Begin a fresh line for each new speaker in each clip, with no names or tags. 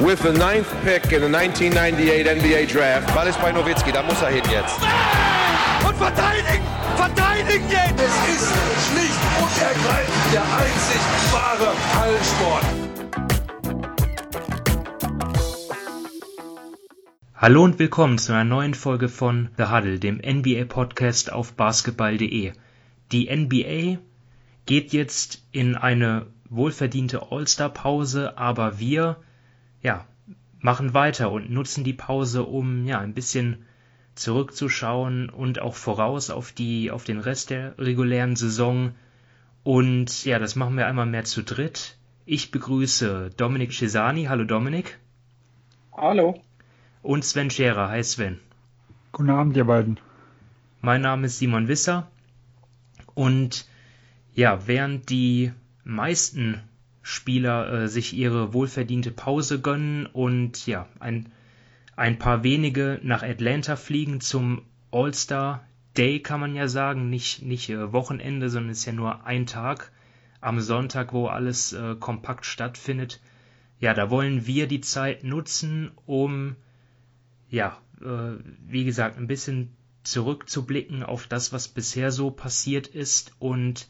with the ninth pick in the 1998 NBA Draft.
Ball ist bei Nowitzki, da muss er hin jetzt.
Und verteidigen! Verteidigen jetzt!
Es ist schlicht und ergreifend der einzig wahre Hallensport.
Hallo und willkommen zu einer neuen Folge von The Huddle, dem NBA-Podcast auf basketball.de. Die NBA geht jetzt in eine wohlverdiente All-Star-Pause, aber wir, ja, machen weiter und nutzen die Pause, um, ja, ein bisschen zurückzuschauen und auch voraus auf die, auf den Rest der regulären Saison. Und ja, das machen wir einmal mehr zu dritt. Ich begrüße Dominik Cesani. Hallo Dominik.
Hallo.
Und Sven Scherer. Hi Sven.
Guten Abend, ihr beiden.
Mein Name ist Simon Wisser. Und ja, während die meisten Spieler äh, sich ihre wohlverdiente Pause gönnen und ja, ein, ein paar wenige nach Atlanta fliegen zum All-Star Day, kann man ja sagen, nicht, nicht äh, Wochenende, sondern ist ja nur ein Tag am Sonntag, wo alles äh, kompakt stattfindet. Ja, da wollen wir die Zeit nutzen, um ja, äh, wie gesagt, ein bisschen zurückzublicken auf das, was bisher so passiert ist und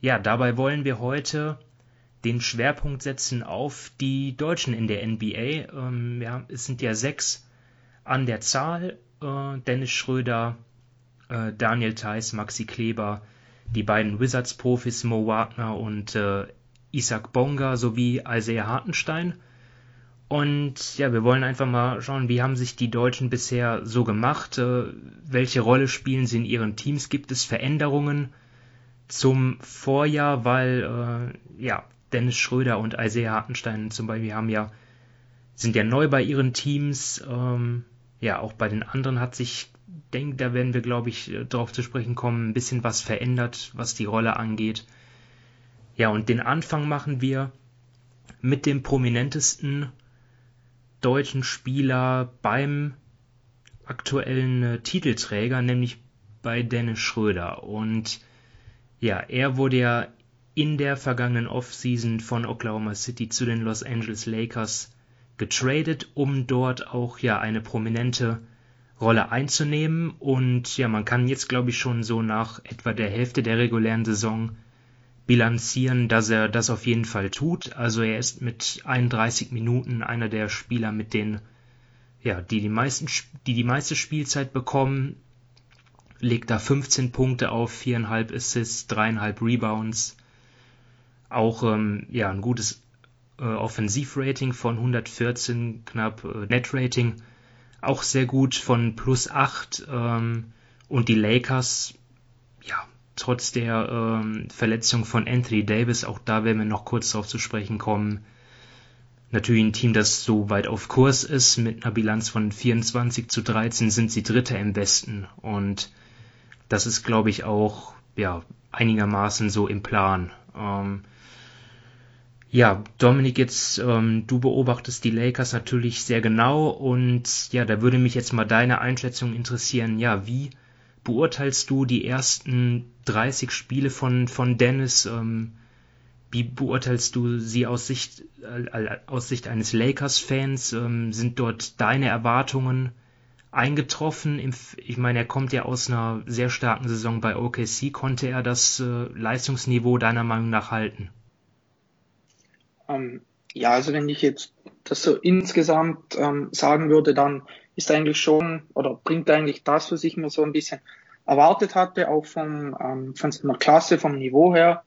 ja, dabei wollen wir heute den Schwerpunkt setzen auf die Deutschen in der NBA. Ähm, ja, es sind ja sechs an der Zahl. Äh, Dennis Schröder, äh, Daniel Theiss, Maxi Kleber, die beiden Wizards-Profis Mo Wagner und äh, Isaac Bonga sowie Isaiah Hartenstein. Und ja, wir wollen einfach mal schauen, wie haben sich die Deutschen bisher so gemacht, äh, welche Rolle spielen sie in ihren Teams, gibt es Veränderungen zum Vorjahr, weil äh, ja, Dennis Schröder und Isaiah Hartenstein zum Beispiel haben ja, sind ja neu bei ihren Teams. Ähm, ja, auch bei den anderen hat sich, denke, da werden wir, glaube ich, darauf zu sprechen kommen, ein bisschen was verändert, was die Rolle angeht. Ja, und den Anfang machen wir mit dem prominentesten deutschen Spieler beim aktuellen äh, Titelträger, nämlich bei Dennis Schröder. Und ja, er wurde ja in der vergangenen Offseason von Oklahoma City zu den Los Angeles Lakers getradet, um dort auch ja eine prominente Rolle einzunehmen. Und ja, man kann jetzt, glaube ich, schon so nach etwa der Hälfte der regulären Saison bilanzieren, dass er das auf jeden Fall tut. Also er ist mit 31 Minuten einer der Spieler mit den, ja, die die meisten, die die meiste Spielzeit bekommen, legt da 15 Punkte auf, 4,5 Assists, 3,5 Rebounds. Auch ähm, ja, ein gutes äh, Offensivrating von 114 knapp, äh, Netrating. Auch sehr gut von plus 8 ähm, und die Lakers, ja, trotz der ähm, Verletzung von Anthony Davis, auch da werden wir noch kurz darauf zu sprechen kommen, natürlich ein Team, das so weit auf Kurs ist, mit einer Bilanz von 24 zu 13 sind sie Dritter im Westen. Und das ist, glaube ich, auch ja, einigermaßen so im Plan. Ähm, ja, Dominik, jetzt ähm, du beobachtest die Lakers natürlich sehr genau und ja, da würde mich jetzt mal deine Einschätzung interessieren. Ja, wie beurteilst du die ersten 30 Spiele von, von Dennis? Ähm, wie beurteilst du sie aus Sicht, äh, aus Sicht eines Lakers-Fans? Ähm, sind dort deine Erwartungen eingetroffen. ich meine, er kommt ja aus einer sehr starken Saison bei OKC. Konnte er das äh, Leistungsniveau deiner Meinung nach halten?
Ähm, ja, also wenn ich jetzt das so insgesamt ähm, sagen würde, dann ist eigentlich schon oder bringt eigentlich das, was ich mir so ein bisschen erwartet hatte, auch vom, ähm, von seiner Klasse, vom Niveau her.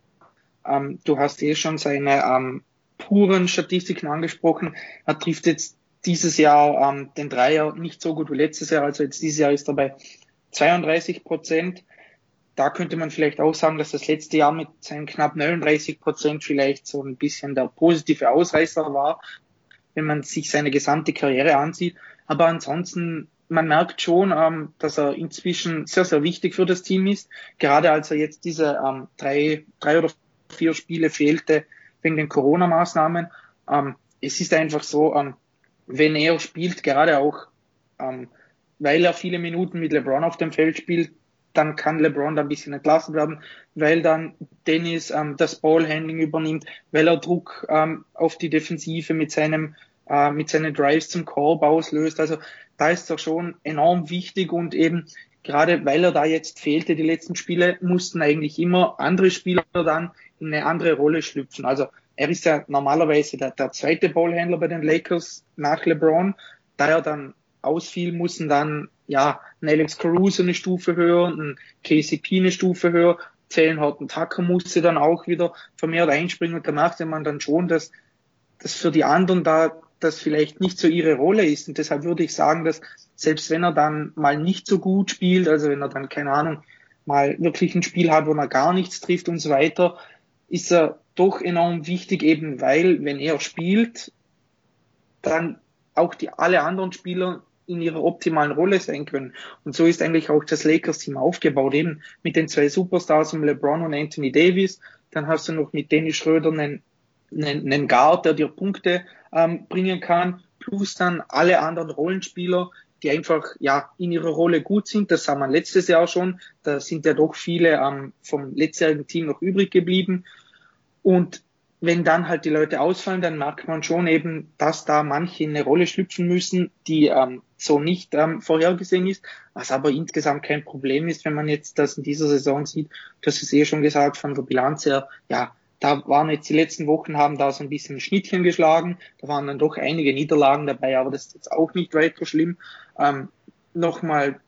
Ähm, du hast eh schon seine ähm, puren Statistiken angesprochen. Er trifft jetzt dieses Jahr ähm, den Dreier nicht so gut wie letztes Jahr. Also jetzt dieses Jahr ist er bei 32 Prozent. Da könnte man vielleicht auch sagen, dass das letzte Jahr mit seinen knapp 39 Prozent vielleicht so ein bisschen der positive Ausreißer war, wenn man sich seine gesamte Karriere ansieht. Aber ansonsten, man merkt schon, ähm, dass er inzwischen sehr, sehr wichtig für das Team ist. Gerade als er jetzt diese ähm, drei, drei oder vier Spiele fehlte wegen den Corona-Maßnahmen. Ähm, es ist einfach so, wenn er spielt, gerade auch, weil er viele Minuten mit LeBron auf dem Feld spielt, dann kann LeBron da ein bisschen entlassen werden, weil dann Dennis ähm, das Ballhandling übernimmt, weil er Druck ähm, auf die Defensive mit seinem äh, mit seinen Drives zum Korb auslöst. Also da ist er schon enorm wichtig und eben gerade weil er da jetzt fehlte, die letzten Spiele, mussten eigentlich immer andere Spieler dann in eine andere Rolle schlüpfen. Also er ist ja normalerweise der, der zweite Ballhändler bei den Lakers nach LeBron. Da er dann ausfiel, mussten dann ja ein Alex Caruso eine Stufe höher, ein KCP eine Stufe höher, Zählen hat ein Tucker musste dann auch wieder vermehrt einspringen und da merkte man dann schon, dass das für die anderen da das vielleicht nicht so ihre Rolle ist. Und deshalb würde ich sagen, dass selbst wenn er dann mal nicht so gut spielt, also wenn er dann, keine Ahnung, mal wirklich ein Spiel hat, wo er gar nichts trifft und so weiter, ist er doch enorm wichtig, eben weil, wenn er spielt, dann auch die alle anderen Spieler in ihrer optimalen Rolle sein können. Und so ist eigentlich auch das Lakers-Team aufgebaut, eben mit den zwei Superstars, um LeBron und Anthony Davis. Dann hast du noch mit Dennis Schröder einen, einen, einen Guard, der dir Punkte ähm, bringen kann, plus dann alle anderen Rollenspieler, die einfach ja in ihrer Rolle gut sind. Das sah man letztes Jahr schon. Da sind ja doch viele ähm, vom letztjährigen Team noch übrig geblieben. Und wenn dann halt die Leute ausfallen, dann merkt man schon eben, dass da manche in eine Rolle schlüpfen müssen, die ähm, so nicht ähm, vorhergesehen ist, was aber insgesamt kein Problem ist, wenn man jetzt das in dieser Saison sieht. Hast es eh schon gesagt, von der Bilanz her, ja, da waren jetzt die letzten Wochen, haben da so ein bisschen Schnittchen geschlagen, da waren dann doch einige Niederlagen dabei, aber das ist jetzt auch nicht weiter schlimm. Ähm, Nochmal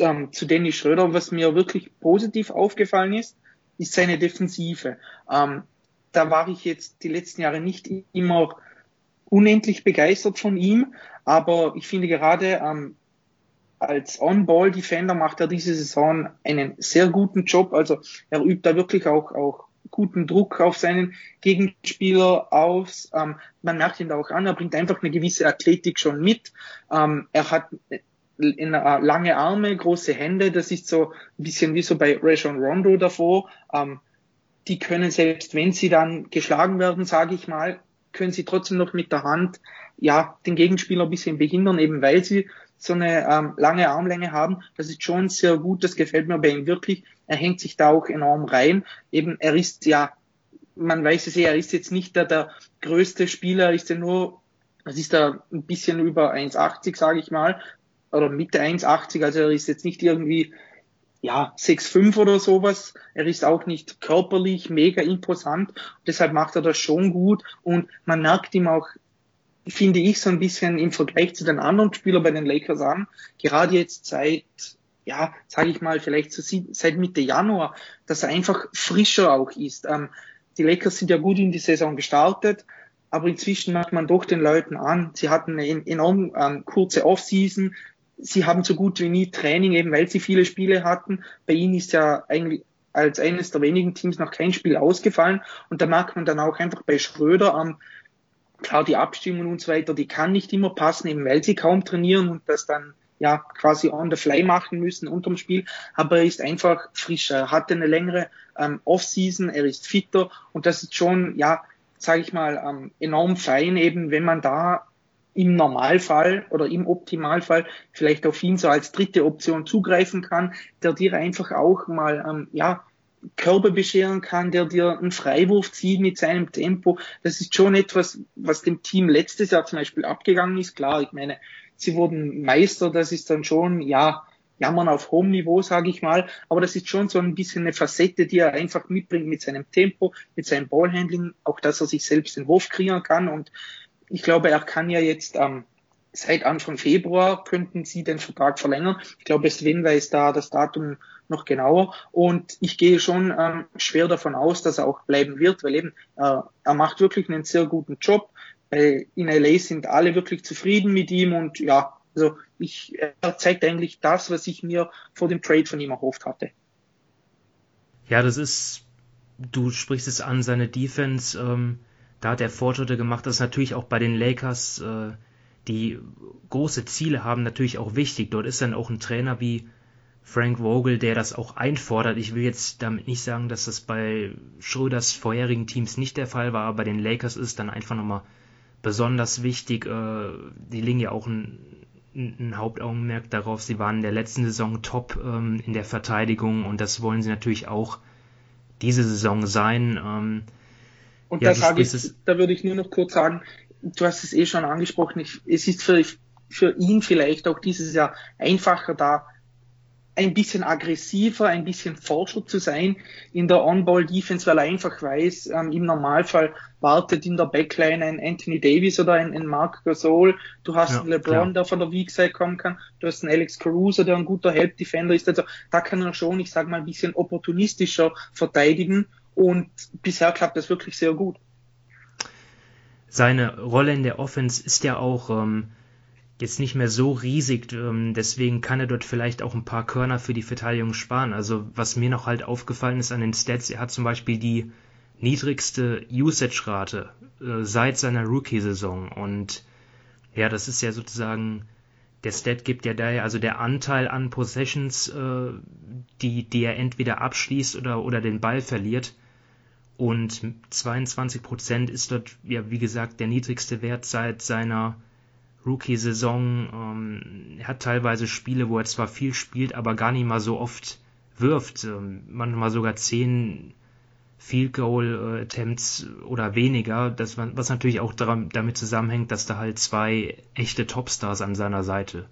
ähm, zu Dennis Schröder, was mir wirklich positiv aufgefallen ist, ist seine Defensive. Ähm, da war ich jetzt die letzten Jahre nicht immer unendlich begeistert von ihm, aber ich finde gerade ähm, als On-Ball-Defender macht er diese Saison einen sehr guten Job. Also er übt da wirklich auch, auch guten Druck auf seinen Gegenspieler aus. Ähm, man merkt ihn da auch an, er bringt einfach eine gewisse Athletik schon mit. Ähm, er hat in, äh, lange Arme, große Hände, das ist so ein bisschen wie so bei Rajon Rondo davor. Ähm, die können selbst wenn sie dann geschlagen werden, sage ich mal, können sie trotzdem noch mit der Hand ja den Gegenspieler ein bisschen behindern, eben weil sie so eine ähm, lange Armlänge haben. Das ist schon sehr gut, das gefällt mir bei ihm wirklich. Er hängt sich da auch enorm rein. Eben, er ist ja, man weiß es ja, er ist jetzt nicht der, der größte Spieler, ist er nur, das ist da ein bisschen über 1,80, sage ich mal, oder Mitte 1,80, also er ist jetzt nicht irgendwie ja, 6,5 oder sowas. Er ist auch nicht körperlich mega imposant. Deshalb macht er das schon gut und man merkt ihm auch, finde ich, so ein bisschen im Vergleich zu den anderen Spielern bei den Lakers an. Gerade jetzt seit, ja, sage ich mal, vielleicht so seit Mitte Januar, dass er einfach frischer auch ist. Ähm, die Lakers sind ja gut in die Saison gestartet, aber inzwischen merkt man doch den Leuten an, sie hatten eine enorm ähm, kurze Offseason, sie haben so gut wie nie Training, eben weil sie viele Spiele hatten. Bei ihnen ist ja eigentlich als eines der wenigen Teams noch kein Spiel ausgefallen. Und da merkt man dann auch einfach bei Schröder am, klar, die Abstimmung und so weiter, die kann nicht immer passen, eben weil sie kaum trainieren und das dann ja quasi on the fly machen müssen unterm Spiel. Aber er ist einfach frischer. Er hatte eine längere ähm, Off-Season, er ist fitter und das ist schon, ja, sage ich mal, ähm, enorm fein, eben wenn man da im Normalfall oder im Optimalfall vielleicht auf ihn so als dritte Option zugreifen kann, der dir einfach auch mal ähm, ja Körper bescheren kann, der dir einen Freiwurf zieht mit seinem Tempo. Das ist schon etwas, was dem Team letztes Jahr zum Beispiel abgegangen ist. Klar, ich meine, sie wurden Meister, das ist dann schon, ja, jammern auf hohem Niveau, sage ich mal. Aber das ist schon so ein bisschen eine Facette, die er einfach mitbringt mit seinem Tempo, mit seinem Ballhandling, auch dass er sich selbst den Wurf kreieren kann und ich glaube, er kann ja jetzt ähm, seit Anfang Februar könnten sie den Vertrag verlängern. Ich glaube, Sven weiß da das Datum noch genauer. Und ich gehe schon ähm, schwer davon aus, dass er auch bleiben wird, weil eben äh, er macht wirklich einen sehr guten Job. Bei, in LA sind alle wirklich zufrieden mit ihm und ja, also ich, er zeigt eigentlich das, was ich mir vor dem Trade von ihm erhofft hatte.
Ja, das ist, du sprichst es an, seine Defense. Ähm da hat er Fortschritte gemacht. Das ist natürlich auch bei den Lakers, äh, die große Ziele haben, natürlich auch wichtig. Dort ist dann auch ein Trainer wie Frank Vogel, der das auch einfordert. Ich will jetzt damit nicht sagen, dass das bei Schröders vorherigen Teams nicht der Fall war, aber bei den Lakers ist dann einfach nochmal besonders wichtig. Äh, die legen ja auch ein, ein Hauptaugenmerk darauf. Sie waren in der letzten Saison top ähm, in der Verteidigung und das wollen sie natürlich auch diese Saison sein. Ähm,
und ja, da sage ich, da würde ich nur noch kurz sagen, du hast es eh schon angesprochen, ich, es ist für, für ihn vielleicht auch dieses Jahr einfacher da, ein bisschen aggressiver, ein bisschen forscher zu sein in der On-Ball-Defense, weil er einfach weiß, ähm, im Normalfall wartet in der Backline ein Anthony Davis oder ein, ein Mark Gasol. Du hast ja, einen LeBron, klar. der von der Weak Side kommen kann. Du hast einen Alex Caruso, der ein guter Help-Defender ist. Also da kann er schon, ich sage mal, ein bisschen opportunistischer verteidigen. Und bisher klappt das wirklich sehr gut.
Seine Rolle in der Offense ist ja auch ähm, jetzt nicht mehr so riesig, ähm, deswegen kann er dort vielleicht auch ein paar Körner für die Verteidigung sparen. Also was mir noch halt aufgefallen ist an den Stats, er hat zum Beispiel die niedrigste Usage-Rate äh, seit seiner Rookie-Saison und ja, das ist ja sozusagen der Stat gibt ja daher, also der Anteil an Possessions, äh, die, die er entweder abschließt oder, oder den Ball verliert. Und 22% ist dort, ja, wie gesagt, der niedrigste Wert seit seiner Rookie-Saison. Ähm, er hat teilweise Spiele, wo er zwar viel spielt, aber gar nicht mal so oft wirft. Ähm, manchmal sogar zehn Field Goal Attempts oder weniger, das, was natürlich auch daran, damit zusammenhängt, dass da halt zwei echte Topstars an seiner Seite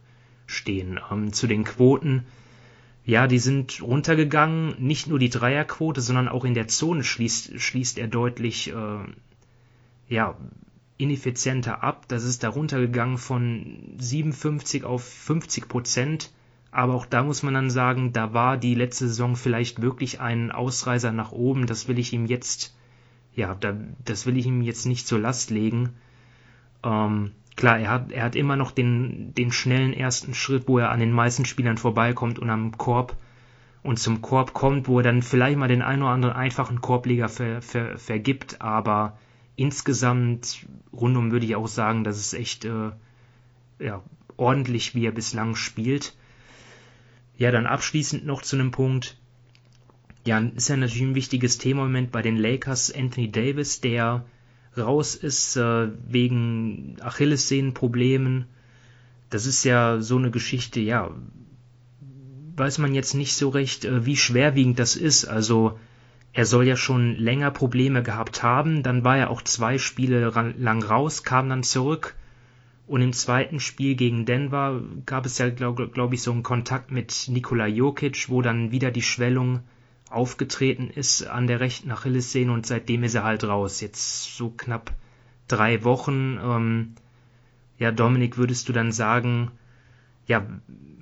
stehen. Ähm, zu den Quoten, ja, die sind runtergegangen, nicht nur die Dreierquote, sondern auch in der Zone schließt, schließt er deutlich äh, ja, ineffizienter ab. Das ist da runtergegangen von 57 auf 50 Prozent. Aber auch da muss man dann sagen, da war die letzte Saison vielleicht wirklich ein Ausreißer nach oben. Das will ich ihm jetzt, ja, da, das will ich ihm jetzt nicht zur Last legen. Ähm, klar, er hat, er hat immer noch den, den schnellen ersten Schritt, wo er an den meisten Spielern vorbeikommt und am Korb und zum Korb kommt, wo er dann vielleicht mal den einen oder anderen einfachen Korbleger ver, ver, vergibt, aber insgesamt rundum würde ich auch sagen, dass es echt äh, ja, ordentlich, wie er bislang spielt. Ja, dann abschließend noch zu einem Punkt. Ja, ist ja natürlich ein wichtiges Thema im Moment bei den Lakers. Anthony Davis, der raus ist äh, wegen Achillessehnenproblemen. Das ist ja so eine Geschichte, ja, weiß man jetzt nicht so recht, äh, wie schwerwiegend das ist. Also er soll ja schon länger Probleme gehabt haben, dann war er auch zwei Spiele lang raus, kam dann zurück und im zweiten Spiel gegen Denver gab es ja, glaube glaub ich, so einen Kontakt mit Nikola Jokic, wo dann wieder die Schwellung aufgetreten ist an der rechten Achillessehne und seitdem ist er halt raus. Jetzt so knapp drei Wochen. Ähm, ja, Dominik, würdest du dann sagen, ja,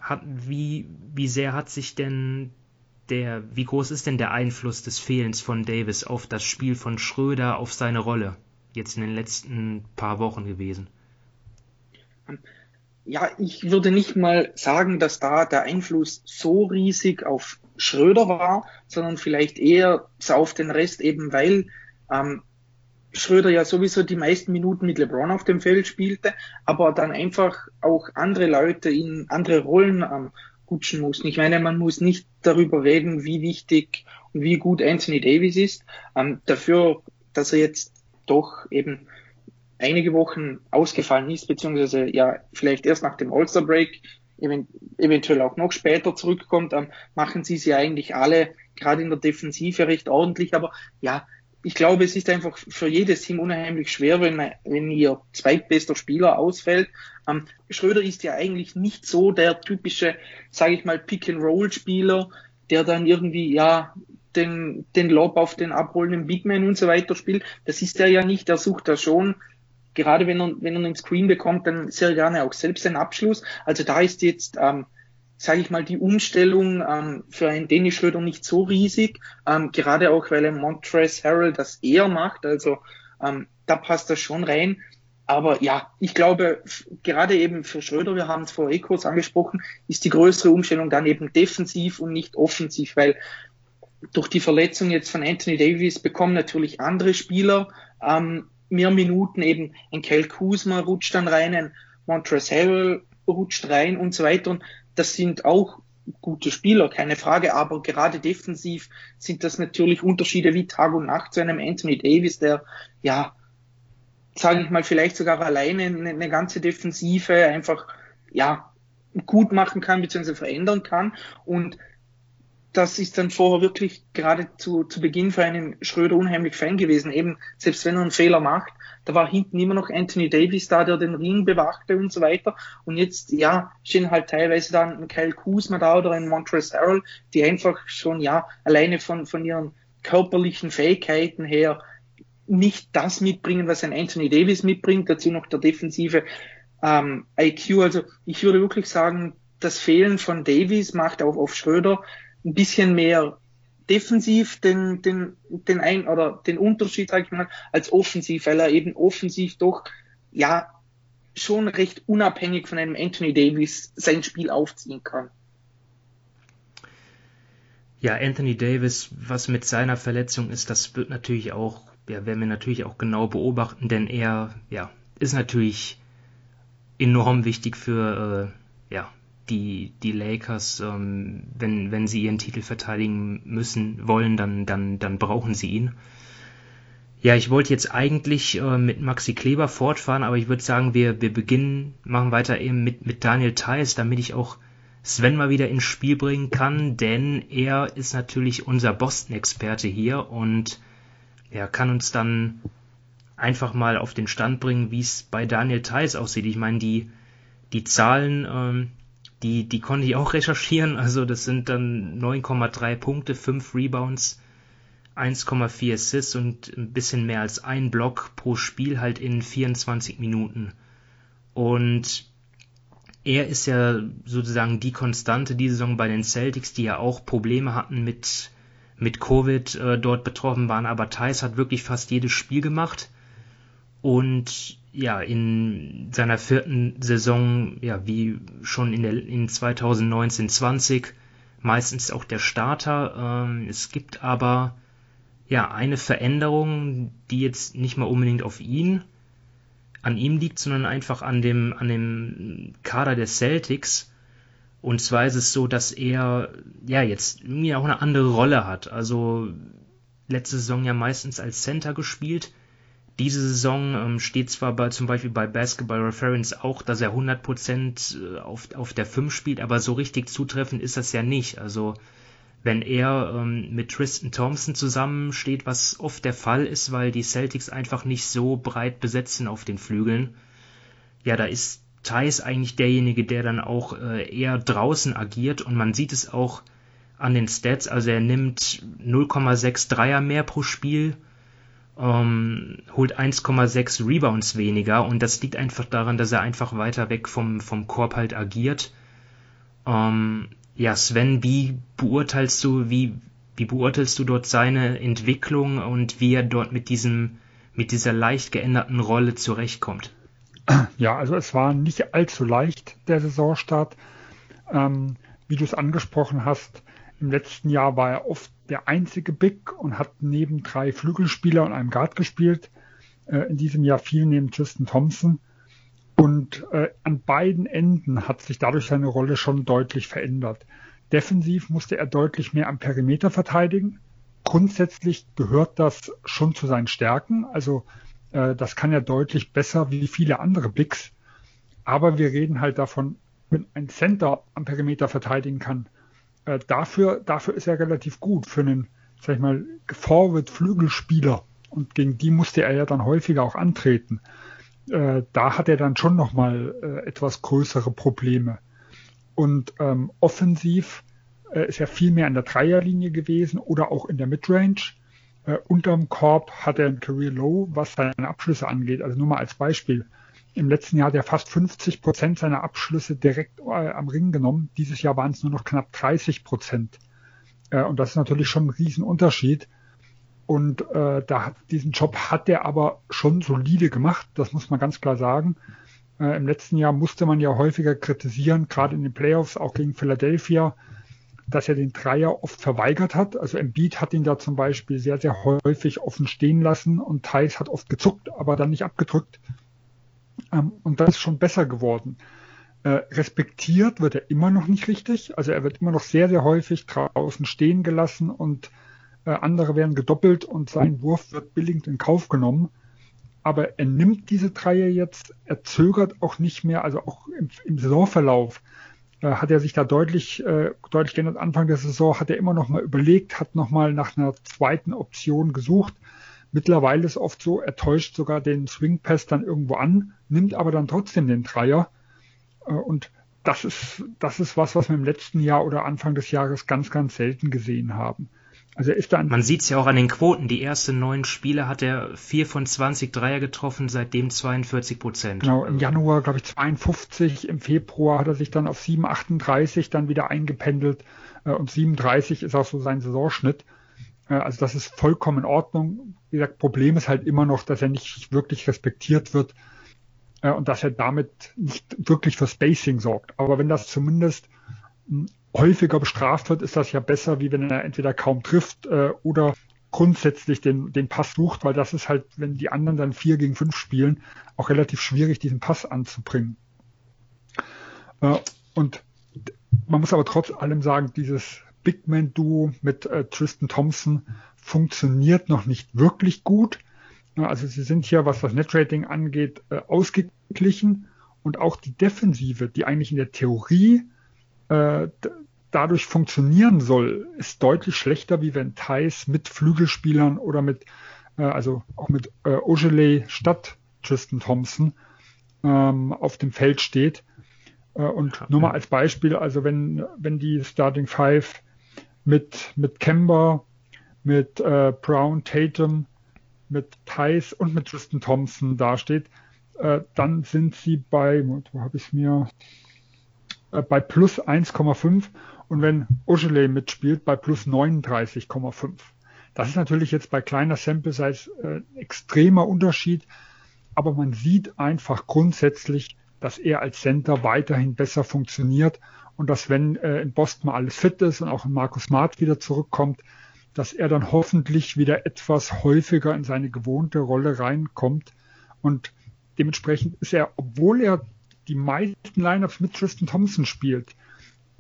hat, wie, wie sehr hat sich denn der, wie groß ist denn der Einfluss des Fehlens von Davis auf das Spiel von Schröder, auf seine Rolle jetzt in den letzten paar Wochen gewesen?
Ja, ich würde nicht mal sagen, dass da der Einfluss so riesig auf Schröder war, sondern vielleicht eher auf den Rest eben, weil ähm, Schröder ja sowieso die meisten Minuten mit LeBron auf dem Feld spielte, aber dann einfach auch andere Leute in andere Rollen ähm, kutschen mussten. Ich meine, man muss nicht darüber reden, wie wichtig und wie gut Anthony Davis ist. Ähm, dafür, dass er jetzt doch eben einige Wochen ausgefallen ist, beziehungsweise ja vielleicht erst nach dem All-Star Break, eventuell auch noch später zurückkommt, ähm, machen sie sie eigentlich alle gerade in der Defensive recht ordentlich. Aber ja, ich glaube, es ist einfach für jedes Team unheimlich schwer, wenn, man, wenn ihr zweitbester Spieler ausfällt. Ähm, Schröder ist ja eigentlich nicht so der typische, sage ich mal, Pick-and-Roll-Spieler, der dann irgendwie, ja, den, den Lob auf den abrollenden Bigman und so weiter spielt. Das ist er ja nicht. Er sucht da schon, gerade wenn er, wenn er einen Screen bekommt, dann sehr gerne auch selbst einen Abschluss. Also da ist jetzt, ähm, sage ich mal, die Umstellung ähm, für einen Dennis Schröder nicht so riesig, ähm, gerade auch weil er Montrezl Harrell das eher macht, also ähm, da passt das schon rein. Aber ja, ich glaube, gerade eben für Schröder, wir haben es vor kurz angesprochen, ist die größere Umstellung dann eben defensiv und nicht offensiv, weil durch die Verletzung jetzt von Anthony Davis bekommen natürlich andere Spieler ähm, mehr Minuten, eben ein Kel Kuzma rutscht dann rein, ein Montrezl Harrell rutscht rein und so weiter. Und das sind auch gute Spieler, keine Frage, aber gerade defensiv sind das natürlich Unterschiede wie Tag und Nacht zu einem Anthony Davis, der ja, sage ich mal, vielleicht sogar alleine eine, ganze Defensive einfach ja gut machen kann bzw. verändern kann und das ist dann vorher wirklich gerade zu, zu Beginn für einen Schröder unheimlich Fan gewesen. Eben, selbst wenn er einen Fehler macht, da war hinten immer noch Anthony Davis da, der den Ring bewachte und so weiter. Und jetzt, ja, stehen halt teilweise dann ein Kyle Kuzma da oder ein Montrezl Harrell, die einfach schon, ja, alleine von, von ihren körperlichen Fähigkeiten her nicht das mitbringen, was ein Anthony Davis mitbringt. Dazu noch der defensive ähm, IQ. Also ich würde wirklich sagen, das Fehlen von Davis macht auch auf Schröder ein bisschen mehr defensiv den, den, den ein oder den Unterschied, sag ich mal, als offensiv, weil er eben offensiv doch, ja, schon recht unabhängig von einem Anthony Davis sein Spiel aufziehen kann.
Ja, Anthony Davis, was mit seiner Verletzung ist, das wird natürlich auch, ja, werden wir natürlich auch genau beobachten, denn er, ja, ist natürlich enorm wichtig für, äh, die, die Lakers, ähm, wenn, wenn sie ihren Titel verteidigen müssen, wollen, dann, dann, dann brauchen sie ihn. Ja, ich wollte jetzt eigentlich äh, mit Maxi Kleber fortfahren, aber ich würde sagen, wir, wir beginnen, machen weiter eben mit, mit Daniel Theiss, damit ich auch Sven mal wieder ins Spiel bringen kann, denn er ist natürlich unser Boston-Experte hier und er kann uns dann einfach mal auf den Stand bringen, wie es bei Daniel Theiss aussieht. Ich meine, die, die Zahlen, ähm, die, die konnte ich auch recherchieren. Also das sind dann 9,3 Punkte, 5 Rebounds, 1,4 Assists und ein bisschen mehr als ein Block pro Spiel halt in 24 Minuten. Und er ist ja sozusagen die Konstante die Saison bei den Celtics, die ja auch Probleme hatten mit, mit Covid äh, dort betroffen waren. Aber Thais hat wirklich fast jedes Spiel gemacht. Und ja, in seiner vierten Saison, ja, wie schon in, der, in 2019-20, meistens auch der Starter. Ähm, es gibt aber ja eine Veränderung, die jetzt nicht mal unbedingt auf ihn, an ihm liegt, sondern einfach an dem, an dem Kader der Celtics. Und zwar ist es so, dass er ja jetzt irgendwie auch eine andere Rolle hat. Also letzte Saison ja meistens als Center gespielt diese Saison ähm, steht zwar bei, zum Beispiel bei Basketball Reference auch, dass er 100% äh, auf, auf der 5 spielt, aber so richtig zutreffend ist das ja nicht. Also wenn er ähm, mit Tristan Thompson zusammensteht, was oft der Fall ist, weil die Celtics einfach nicht so breit besetzen auf den Flügeln, ja, da ist Thais eigentlich derjenige, der dann auch äh, eher draußen agiert und man sieht es auch an den Stats, also er nimmt 0,6 Dreier mehr pro Spiel, ähm, holt 1,6 Rebounds weniger und das liegt einfach daran, dass er einfach weiter weg vom, vom Korb halt agiert. Ähm, ja, Sven, wie beurteilst du, wie, wie beurteilst du dort seine Entwicklung und wie er dort mit diesem, mit dieser leicht geänderten Rolle zurechtkommt?
Ja, also es war nicht allzu leicht, der Saisonstart. Ähm, wie du es angesprochen hast, im letzten Jahr war er oft der einzige Big und hat neben drei Flügelspieler und einem Guard gespielt. Äh, in diesem Jahr viel neben Tristan Thompson. Und äh, an beiden Enden hat sich dadurch seine Rolle schon deutlich verändert. Defensiv musste er deutlich mehr am Perimeter verteidigen. Grundsätzlich gehört das schon zu seinen Stärken. Also äh, das kann er deutlich besser wie viele andere Bigs. Aber wir reden halt davon, wenn ein Center am Perimeter verteidigen kann, äh, dafür, dafür ist er relativ gut für einen, sag ich mal, Forward-Flügelspieler. Und gegen die musste er ja dann häufiger auch antreten. Äh, da hat er dann schon nochmal äh, etwas größere Probleme. Und ähm, offensiv äh, ist er viel mehr an der Dreierlinie gewesen oder auch in der Midrange. Äh, unterm Korb hat er ein Career Low, was seine Abschlüsse angeht. Also nur mal als Beispiel. Im letzten Jahr hat er fast 50 Prozent seiner Abschlüsse direkt äh, am Ring genommen. Dieses Jahr waren es nur noch knapp 30 Prozent. Äh, und das ist natürlich schon ein Riesenunterschied. Und äh, da hat, diesen Job hat er aber schon solide gemacht, das muss man ganz klar sagen. Äh, Im letzten Jahr musste man ja häufiger kritisieren, gerade in den Playoffs, auch gegen Philadelphia, dass er den Dreier oft verweigert hat. Also Embiid hat ihn da zum Beispiel sehr, sehr häufig offen stehen lassen und Thais hat oft gezuckt, aber dann nicht abgedrückt. Ähm, und das ist schon besser geworden. Äh, respektiert wird er immer noch nicht richtig. Also er wird immer noch sehr, sehr häufig draußen stehen gelassen und äh, andere werden gedoppelt und sein Wurf wird billigend in Kauf genommen. Aber er nimmt diese Dreier jetzt, er zögert auch nicht mehr, also auch im, im Saisonverlauf äh, hat er sich da deutlich, äh, deutlich geändert. Anfang der Saison hat er immer noch mal überlegt, hat noch mal nach einer zweiten Option gesucht. Mittlerweile ist oft so, er täuscht sogar den Swing Pass dann irgendwo an, nimmt aber dann trotzdem den Dreier. Äh, und das ist, das ist was, was wir im letzten Jahr oder Anfang des Jahres ganz, ganz selten gesehen haben.
Also ist dann Man sieht es ja auch an den Quoten. Die ersten neun Spiele hat er vier von 20 Dreier getroffen, seitdem 42 Prozent.
Genau, im Januar, glaube ich, 52, im Februar hat er sich dann auf 7,38 dann wieder eingependelt äh, und 37 ist auch so sein Saisonschnitt. Äh, also das ist vollkommen in Ordnung. Wie gesagt, Problem ist halt immer noch, dass er nicht wirklich respektiert wird äh, und dass er damit nicht wirklich für Spacing sorgt. Aber wenn das zumindest hm, häufiger bestraft wird, ist das ja besser, wie wenn er entweder kaum trifft äh, oder grundsätzlich den, den Pass sucht, weil das ist halt, wenn die anderen dann vier gegen fünf spielen, auch relativ schwierig, diesen Pass anzubringen. Äh, und man muss aber trotz allem sagen, dieses Big Man Duo mit äh, Tristan Thompson funktioniert noch nicht wirklich gut. Also sie sind hier, was das Netrating angeht, äh, ausgeglichen und auch die Defensive, die eigentlich in der Theorie äh, dadurch funktionieren soll, ist deutlich schlechter, wie wenn Thais mit Flügelspielern oder mit, äh, also auch mit äh, Ogilvy statt Tristan Thompson ähm, auf dem Feld steht. Äh, und nur mal als Beispiel, also wenn, wenn die Starting Five mit, mit Kemba, mit äh, Brown, Tatum, mit Thais und mit Tristan Thompson dasteht, äh, dann sind sie bei, wo habe ich es mir, äh, bei plus 1,5 und wenn Ogilvy mitspielt, bei plus 39,5. Das ist natürlich jetzt bei kleiner Sample Size äh, extremer Unterschied, aber man sieht einfach grundsätzlich, dass er als Center weiterhin besser funktioniert und dass wenn äh, in Boston mal alles fit ist und auch Markus Smart wieder zurückkommt, dass er dann hoffentlich wieder etwas häufiger in seine gewohnte Rolle reinkommt und dementsprechend ist er, obwohl er die meisten Lineups mit Tristan Thompson spielt,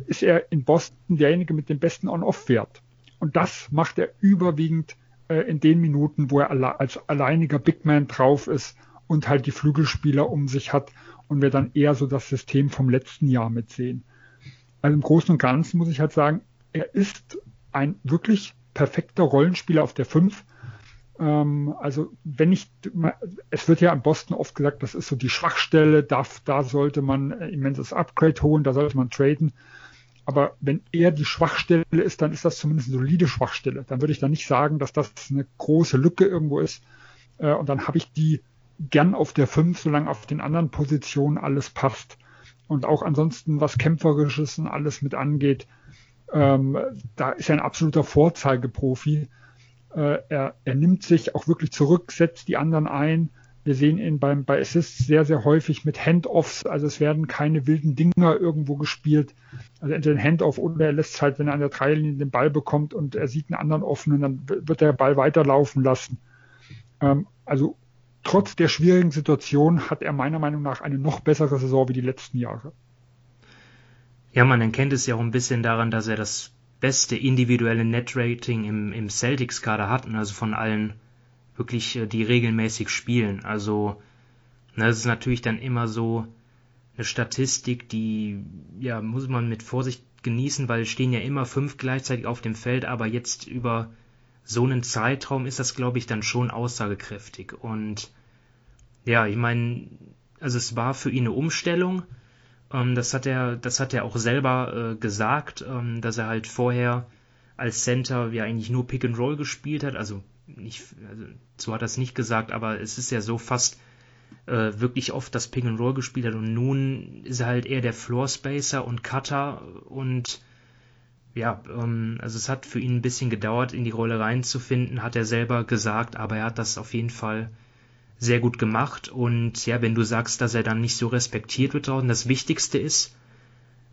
ist er in Boston derjenige mit dem besten On-Off-Wert. Und das macht er überwiegend äh, in den Minuten, wo er alle, als alleiniger Big Man drauf ist und halt die Flügelspieler um sich hat und wir dann eher so das System vom letzten Jahr mitsehen. Also im Großen und Ganzen muss ich halt sagen, er ist ein wirklich perfekter Rollenspieler auf der 5. Ähm, also wenn ich, es wird ja in Boston oft gesagt, das ist so die Schwachstelle, da, da sollte man immenses Upgrade holen, da sollte man traden. Aber wenn er die Schwachstelle ist, dann ist das zumindest eine solide Schwachstelle. Dann würde ich da nicht sagen, dass das eine große Lücke irgendwo ist. Äh, und dann habe ich die gern auf der 5, solange auf den anderen Positionen alles passt und auch ansonsten was Kämpferisches und alles mit angeht. Ähm, da ist er ein absoluter Vorzeigeprofi. Äh, er, er nimmt sich auch wirklich zurück, setzt die anderen ein. Wir sehen ihn beim, bei Assists sehr, sehr häufig mit Handoffs. Also es werden keine wilden Dinger irgendwo gespielt. Also entweder ein Handoff oder er lässt halt, wenn er an der Dreilinie den Ball bekommt und er sieht einen anderen offenen, dann wird der Ball weiterlaufen lassen. Ähm, also trotz der schwierigen Situation hat er meiner Meinung nach eine noch bessere Saison wie die letzten Jahre.
Ja, man erkennt es ja auch ein bisschen daran, dass er das beste individuelle Net-Rating im, im Celtics-Kader hat, also von allen wirklich, äh, die regelmäßig spielen. Also, ne, das ist natürlich dann immer so eine Statistik, die, ja, muss man mit Vorsicht genießen, weil stehen ja immer fünf gleichzeitig auf dem Feld, aber jetzt über so einen Zeitraum ist das, glaube ich, dann schon aussagekräftig. Und ja, ich meine, also es war für ihn eine Umstellung. Ähm, das hat er, das hat er auch selber äh, gesagt, ähm, dass er halt vorher als Center ja eigentlich nur Pick and Roll gespielt hat. Also nicht, also, so hat er es nicht gesagt, aber es ist ja so fast äh, wirklich oft das Pick and Roll gespielt hat und nun ist er halt eher der Floor Spacer und Cutter und ja, ähm, also es hat für ihn ein bisschen gedauert, in die Rolle reinzufinden, hat er selber gesagt, aber er hat das auf jeden Fall sehr gut gemacht. Und ja, wenn du sagst, dass er dann nicht so respektiert wird draußen, das Wichtigste ist,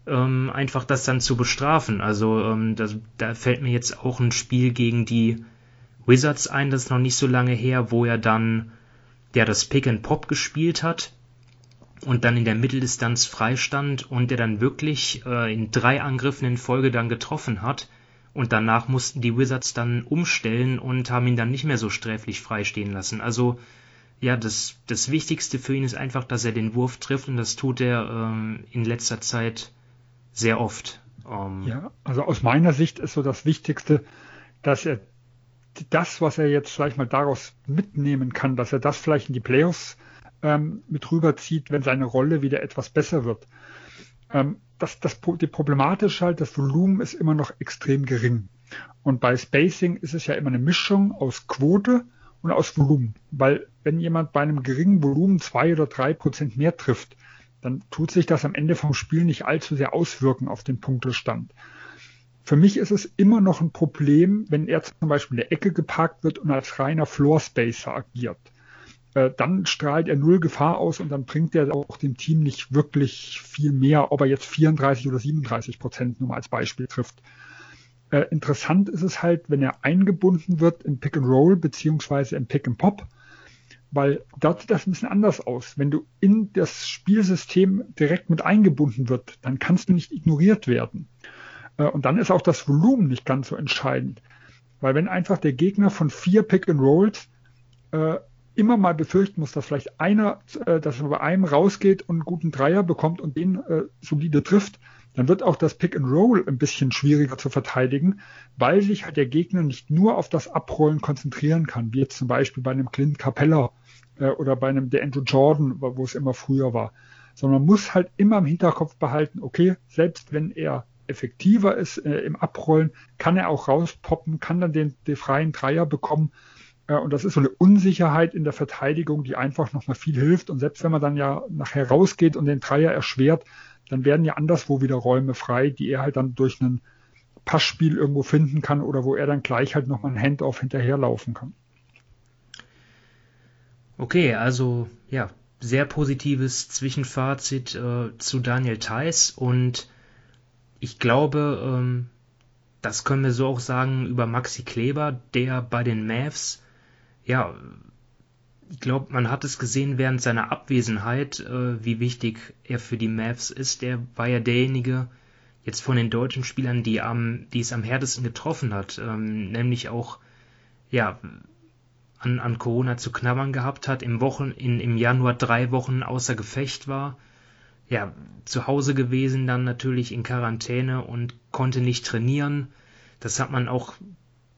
ähm, einfach das dann zu bestrafen. Also ähm, das, da fällt mir jetzt auch ein Spiel gegen die Wizards ein, das ist noch nicht so lange her, wo er dann ja das Pick and Pop gespielt hat und dann in der Mitteldistanz freistand und der dann wirklich äh, in drei Angriffen in Folge dann getroffen hat. Und danach mussten die Wizards dann umstellen und haben ihn dann nicht mehr so sträflich freistehen lassen. Also ja, das, das Wichtigste für ihn ist einfach, dass er den Wurf trifft und das tut er ähm, in letzter Zeit sehr oft.
Ähm, ja, also aus meiner Sicht ist so das Wichtigste, dass er das, was er jetzt vielleicht mal daraus mitnehmen kann, dass er das vielleicht in die Playoffs ähm, mit rüberzieht, wenn seine Rolle wieder etwas besser wird. Ähm, das, das, die problematisch halt, das Volumen ist immer noch extrem gering. Und bei Spacing ist es ja immer eine Mischung aus Quote und aus Volumen. Weil wenn jemand bei einem geringen Volumen zwei oder drei Prozent mehr trifft, dann tut sich das am Ende vom Spiel nicht allzu sehr auswirken auf den Punktestand. Für mich ist es immer noch ein Problem, wenn er zum Beispiel in der Ecke geparkt wird und als reiner Floor Spacer agiert. Äh, dann strahlt er null Gefahr aus und dann bringt er auch dem Team nicht wirklich viel mehr, ob er jetzt 34 oder 37 Prozent nur mal als Beispiel trifft. Äh, interessant ist es halt, wenn er eingebunden wird im Pick and Roll beziehungsweise im Pick and Pop, weil dort sieht das ein bisschen anders aus. Wenn du in das Spielsystem direkt mit eingebunden wird, dann kannst du nicht ignoriert werden. Äh, und dann ist auch das Volumen nicht ganz so entscheidend. Weil wenn einfach der Gegner von vier Pick and Rolls äh, immer mal befürchten muss, dass vielleicht einer, äh, dass er bei einem rausgeht und einen guten Dreier bekommt und den äh, solide trifft, dann wird auch das Pick and Roll ein bisschen schwieriger zu verteidigen, weil sich halt der Gegner nicht nur auf das Abrollen konzentrieren kann, wie jetzt zum Beispiel bei einem Clint Capella äh, oder bei einem DeAndre Jordan, wo es immer früher war, sondern man muss halt immer im Hinterkopf behalten, okay, selbst wenn er effektiver ist äh, im Abrollen, kann er auch rauspoppen, kann dann den, den freien Dreier bekommen. Äh, und das ist so eine Unsicherheit in der Verteidigung, die einfach nochmal viel hilft. Und selbst wenn man dann ja nachher rausgeht und den Dreier erschwert, dann werden ja anderswo wieder Räume frei, die er halt dann durch ein Passspiel irgendwo finden kann oder wo er dann gleich halt nochmal ein Handoff hinterherlaufen kann.
Okay, also ja, sehr positives Zwischenfazit äh, zu Daniel Theiss und ich glaube, ähm, das können wir so auch sagen über Maxi Kleber, der bei den Mavs, ja, ich glaube, man hat es gesehen während seiner Abwesenheit, äh, wie wichtig er für die Mavs ist. Er war ja derjenige, jetzt von den deutschen Spielern, die, am, die es am härtesten getroffen hat, ähm, nämlich auch, ja, an, an Corona zu knabbern gehabt hat, im Wochen, in, im Januar drei Wochen außer Gefecht war, ja, zu Hause gewesen, dann natürlich in Quarantäne und konnte nicht trainieren. Das hat man auch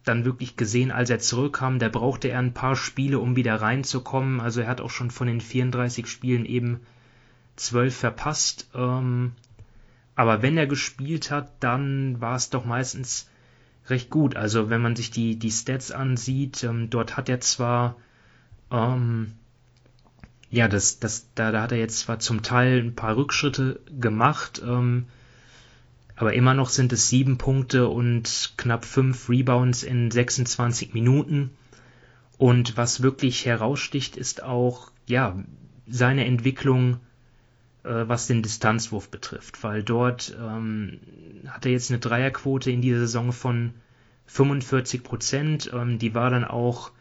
dann wirklich gesehen, als er zurückkam. Da brauchte er ein paar Spiele, um wieder reinzukommen. Also er hat auch schon von den 34 Spielen eben 12 verpasst. Ähm, aber wenn er gespielt hat, dann war es doch meistens recht gut. Also wenn man sich die, die Stats ansieht, ähm, dort hat er zwar ähm, ja, das, das, da, da hat er jetzt zwar zum Teil ein paar Rückschritte gemacht, ähm, aber immer noch sind es sieben Punkte und knapp fünf Rebounds in 26 Minuten. Und was wirklich heraussticht, ist auch, ja, seine Entwicklung, äh, was den Distanzwurf betrifft, weil dort ähm, hat er jetzt eine Dreierquote in dieser Saison von 45 Prozent. Ähm, die war dann auch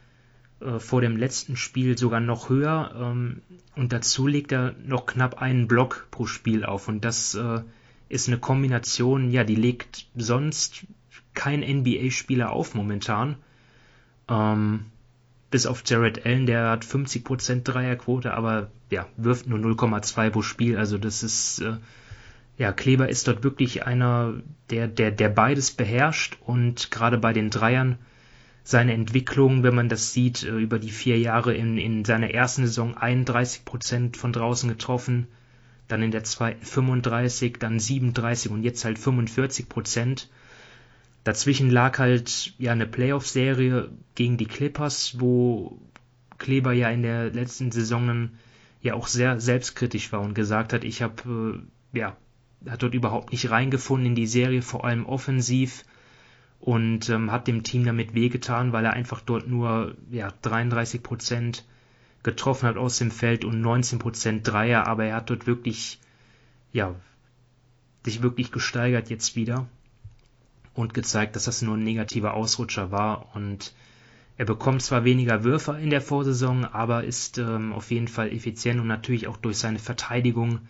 äh, vor dem letzten Spiel sogar noch höher ähm, und dazu legt er noch knapp einen Block pro Spiel auf und das äh, ist eine Kombination, ja, die legt sonst kein NBA-Spieler auf momentan. Ähm, bis auf Jared Allen, der hat 50% Dreierquote, aber ja, wirft nur 0,2 pro Spiel. Also das ist, äh, ja, Kleber ist dort wirklich einer, der, der, der beides beherrscht und gerade bei den Dreiern seine Entwicklung, wenn man das sieht, äh, über die vier Jahre in, in seiner ersten Saison 31 Prozent von draußen getroffen, dann in der zweiten 35, dann 37 und jetzt halt 45 Prozent. Dazwischen lag halt ja eine Playoff-Serie gegen die Clippers, wo Kleber ja in der letzten Saison ja auch sehr selbstkritisch war und gesagt hat, ich habe äh, ja hat dort überhaupt nicht reingefunden in die Serie, vor allem offensiv und ähm, hat dem Team damit wehgetan, weil er einfach dort nur ja, 33 Prozent getroffen hat aus dem Feld und 19 Prozent Dreier, aber er hat dort wirklich ja sich wirklich gesteigert jetzt wieder und gezeigt, dass das nur ein negativer Ausrutscher war und er bekommt zwar weniger Würfe in der Vorsaison, aber ist ähm, auf jeden Fall effizient und natürlich auch durch seine Verteidigung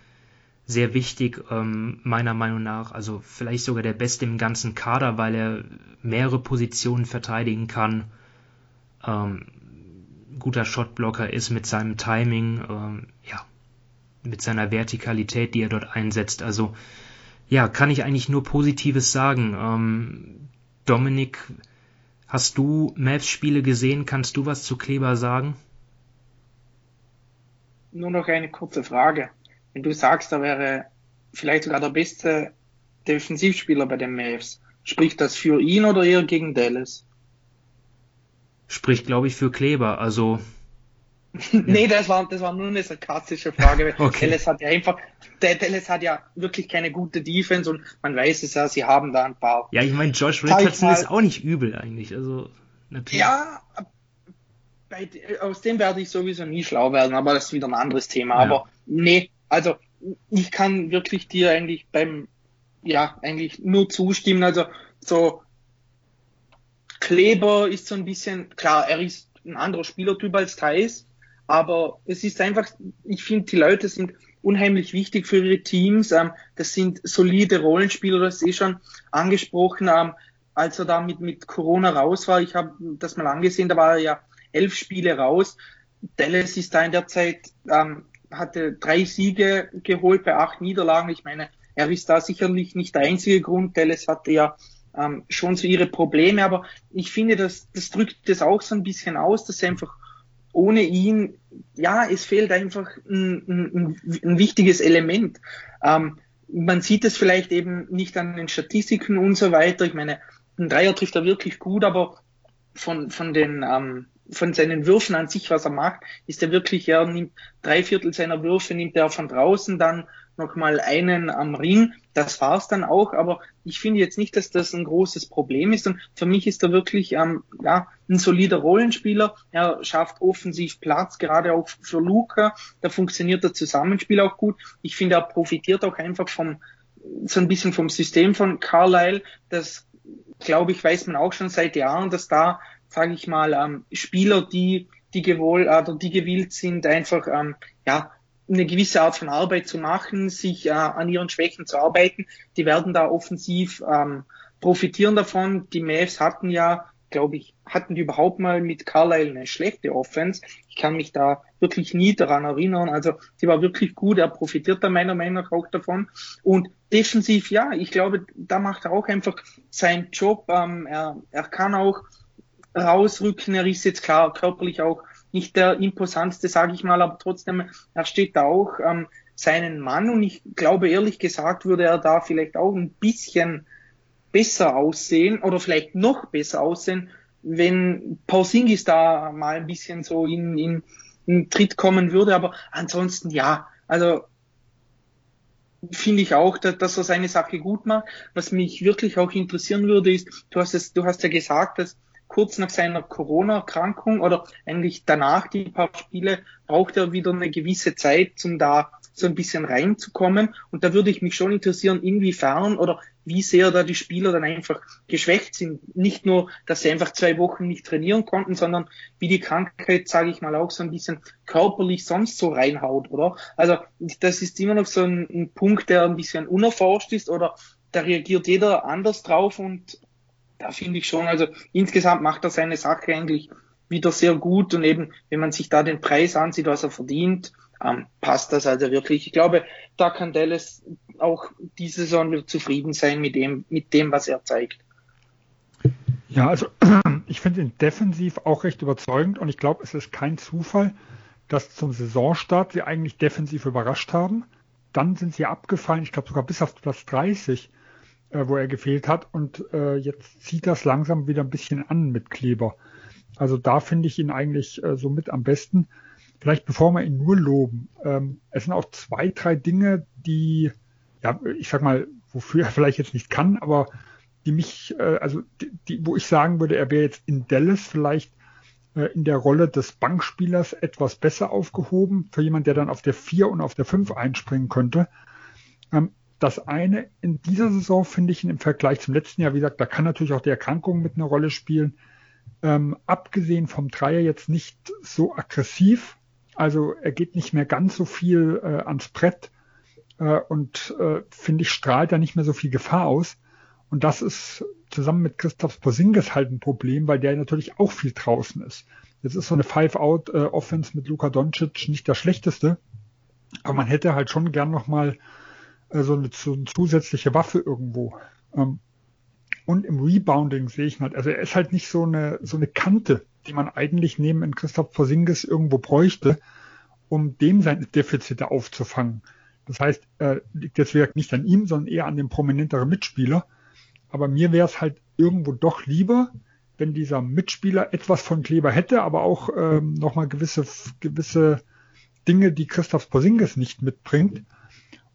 sehr wichtig, ähm, meiner Meinung nach. Also vielleicht sogar der Beste im ganzen Kader, weil er mehrere Positionen verteidigen kann. Ähm, guter Shotblocker ist mit seinem Timing, ähm, ja, mit seiner Vertikalität, die er dort einsetzt. Also ja, kann ich eigentlich nur Positives sagen. Ähm, Dominik, hast du Mavs-Spiele gesehen? Kannst du was zu Kleber sagen?
Nur noch eine kurze Frage. Wenn du sagst, er wäre vielleicht sogar der beste Defensivspieler bei den Mavs, spricht das für ihn oder eher gegen Dallas?
Spricht, glaube ich, für Kleber. Also
nee, das war, das war nur eine sarkastische Frage.
okay.
Dallas hat ja einfach, Dallas hat ja wirklich keine gute Defense und man weiß es ja, sie haben da ein paar.
Ja, ich meine, Josh Richardson ist auch nicht übel eigentlich. Also,
natürlich. Ja, bei, aus dem werde ich sowieso nie schlau werden, aber das ist wieder ein anderes Thema. Ja. Aber nee, also ich kann wirklich dir eigentlich beim, ja, eigentlich nur zustimmen. Also so Kleber ist so ein bisschen, klar, er ist ein anderer Spielertyp als Thais, aber es ist einfach, ich finde, die Leute sind unheimlich wichtig für ihre Teams. Ähm, das sind solide Rollenspieler, das ist eh schon angesprochen. Ähm, als er da mit, mit Corona raus war, ich habe das mal angesehen, da war er ja elf Spiele raus. Dallas ist da in der Zeit, ähm, hatte drei Siege geholt bei acht Niederlagen. Ich meine, er ist da sicherlich nicht der einzige Grund. Dallas hatte ja ähm, schon so ihre Probleme, aber ich finde, das, das drückt das auch so ein bisschen aus, dass einfach ohne ihn, ja, es fehlt einfach ein, ein, ein wichtiges Element. Ähm, man sieht es vielleicht eben nicht an den Statistiken und so weiter. Ich meine, ein Dreier trifft er wirklich gut, aber von, von den, ähm, von seinen Würfen an sich, was er macht, ist er wirklich, er nimmt drei Viertel seiner Würfe, nimmt er von draußen, dann nochmal einen am Ring. Das war's dann auch, aber ich finde jetzt nicht, dass das ein großes Problem ist. Und für mich ist er wirklich ähm, ja, ein solider Rollenspieler. Er schafft offensiv Platz, gerade auch für Luca. Da funktioniert das Zusammenspiel auch gut. Ich finde, er profitiert auch einfach vom so ein bisschen vom System von Carlisle. Das, glaube ich, weiß man auch schon seit Jahren, dass da, sage ich mal, ähm, Spieler, die die gewohl oder die gewillt sind, einfach ähm, ja eine gewisse Art von Arbeit zu machen, sich äh, an ihren Schwächen zu arbeiten. Die werden da offensiv ähm, profitieren davon. Die Mavs hatten ja, glaube ich, hatten die überhaupt mal mit Carlisle eine schlechte Offense. Ich kann mich da wirklich nie daran erinnern. Also die war wirklich gut. Er profitiert da meiner Meinung nach auch davon. Und defensiv, ja, ich glaube, da macht er auch einfach seinen Job. Ähm, er, er kann auch rausrücken. Er ist jetzt klar körperlich auch nicht der imposanteste, sage ich mal, aber trotzdem, er steht da auch ähm, seinen Mann und ich glaube ehrlich gesagt würde er da vielleicht auch ein bisschen besser aussehen oder vielleicht noch besser aussehen, wenn Porzingis da mal ein bisschen so in, in, in Tritt kommen würde, aber ansonsten ja, also finde ich auch, dass, dass er seine Sache gut macht. Was mich wirklich auch interessieren würde, ist, du hast es, du hast ja gesagt, dass kurz nach seiner Corona-Erkrankung oder eigentlich danach die paar Spiele braucht er wieder eine gewisse Zeit, um da so ein bisschen reinzukommen. Und da würde ich mich schon interessieren, inwiefern oder wie sehr da die Spieler dann einfach geschwächt sind. Nicht nur, dass sie einfach zwei Wochen nicht trainieren konnten, sondern wie die Krankheit, sage ich mal, auch so ein bisschen körperlich sonst so reinhaut, oder? Also das ist immer noch so ein, ein Punkt, der ein bisschen unerforscht ist oder da reagiert jeder anders drauf und da finde ich schon, also insgesamt macht er seine Sache eigentlich wieder sehr gut und eben, wenn man sich da den Preis ansieht, was er verdient, ähm, passt das also wirklich. Ich glaube, da kann Dallas auch diese Saison zufrieden sein mit dem, mit dem, was er zeigt.
Ja, also ich finde ihn defensiv auch recht überzeugend und ich glaube, es ist kein Zufall, dass zum Saisonstart sie eigentlich defensiv überrascht haben. Dann sind sie abgefallen, ich glaube sogar bis auf Platz 30 äh, wo er gefehlt hat. Und äh, jetzt zieht das langsam wieder ein bisschen an mit Kleber. Also da finde ich ihn eigentlich äh, so mit am besten. Vielleicht bevor wir ihn nur loben. Ähm, es sind auch zwei, drei Dinge, die, ja, ich sag mal, wofür er vielleicht jetzt nicht kann, aber die mich, äh, also die, die, wo ich sagen würde, er wäre jetzt in Dallas vielleicht äh, in der Rolle des Bankspielers etwas besser aufgehoben, für jemand, der dann auf der 4 und auf der 5 einspringen könnte. Ähm, das eine in dieser Saison finde ich im Vergleich zum letzten Jahr, wie gesagt, da kann natürlich auch die Erkrankung mit einer Rolle spielen. Ähm, abgesehen vom Dreier jetzt nicht so aggressiv. Also er geht nicht mehr ganz so viel äh, ans Brett äh, und äh, finde ich strahlt da nicht mehr so viel Gefahr aus. Und das ist zusammen mit Christoph Porzingis halt ein Problem, weil der natürlich auch viel draußen ist. Jetzt ist so eine Five-Out-Offense mit Luka Doncic nicht der schlechteste, aber man hätte halt schon gern noch mal so eine, so eine zusätzliche Waffe irgendwo. Ähm, und im Rebounding sehe ich halt, also er ist halt nicht so eine, so eine Kante, die man eigentlich neben in Christoph Porzingis irgendwo bräuchte, um dem seine Defizite aufzufangen. Das heißt, äh, liegt jetzt wirklich nicht an ihm, sondern eher an dem prominenteren Mitspieler. Aber mir wäre es halt irgendwo doch lieber, wenn dieser Mitspieler etwas von Kleber hätte, aber auch ähm, nochmal gewisse, gewisse Dinge, die Christoph Porzingis nicht mitbringt.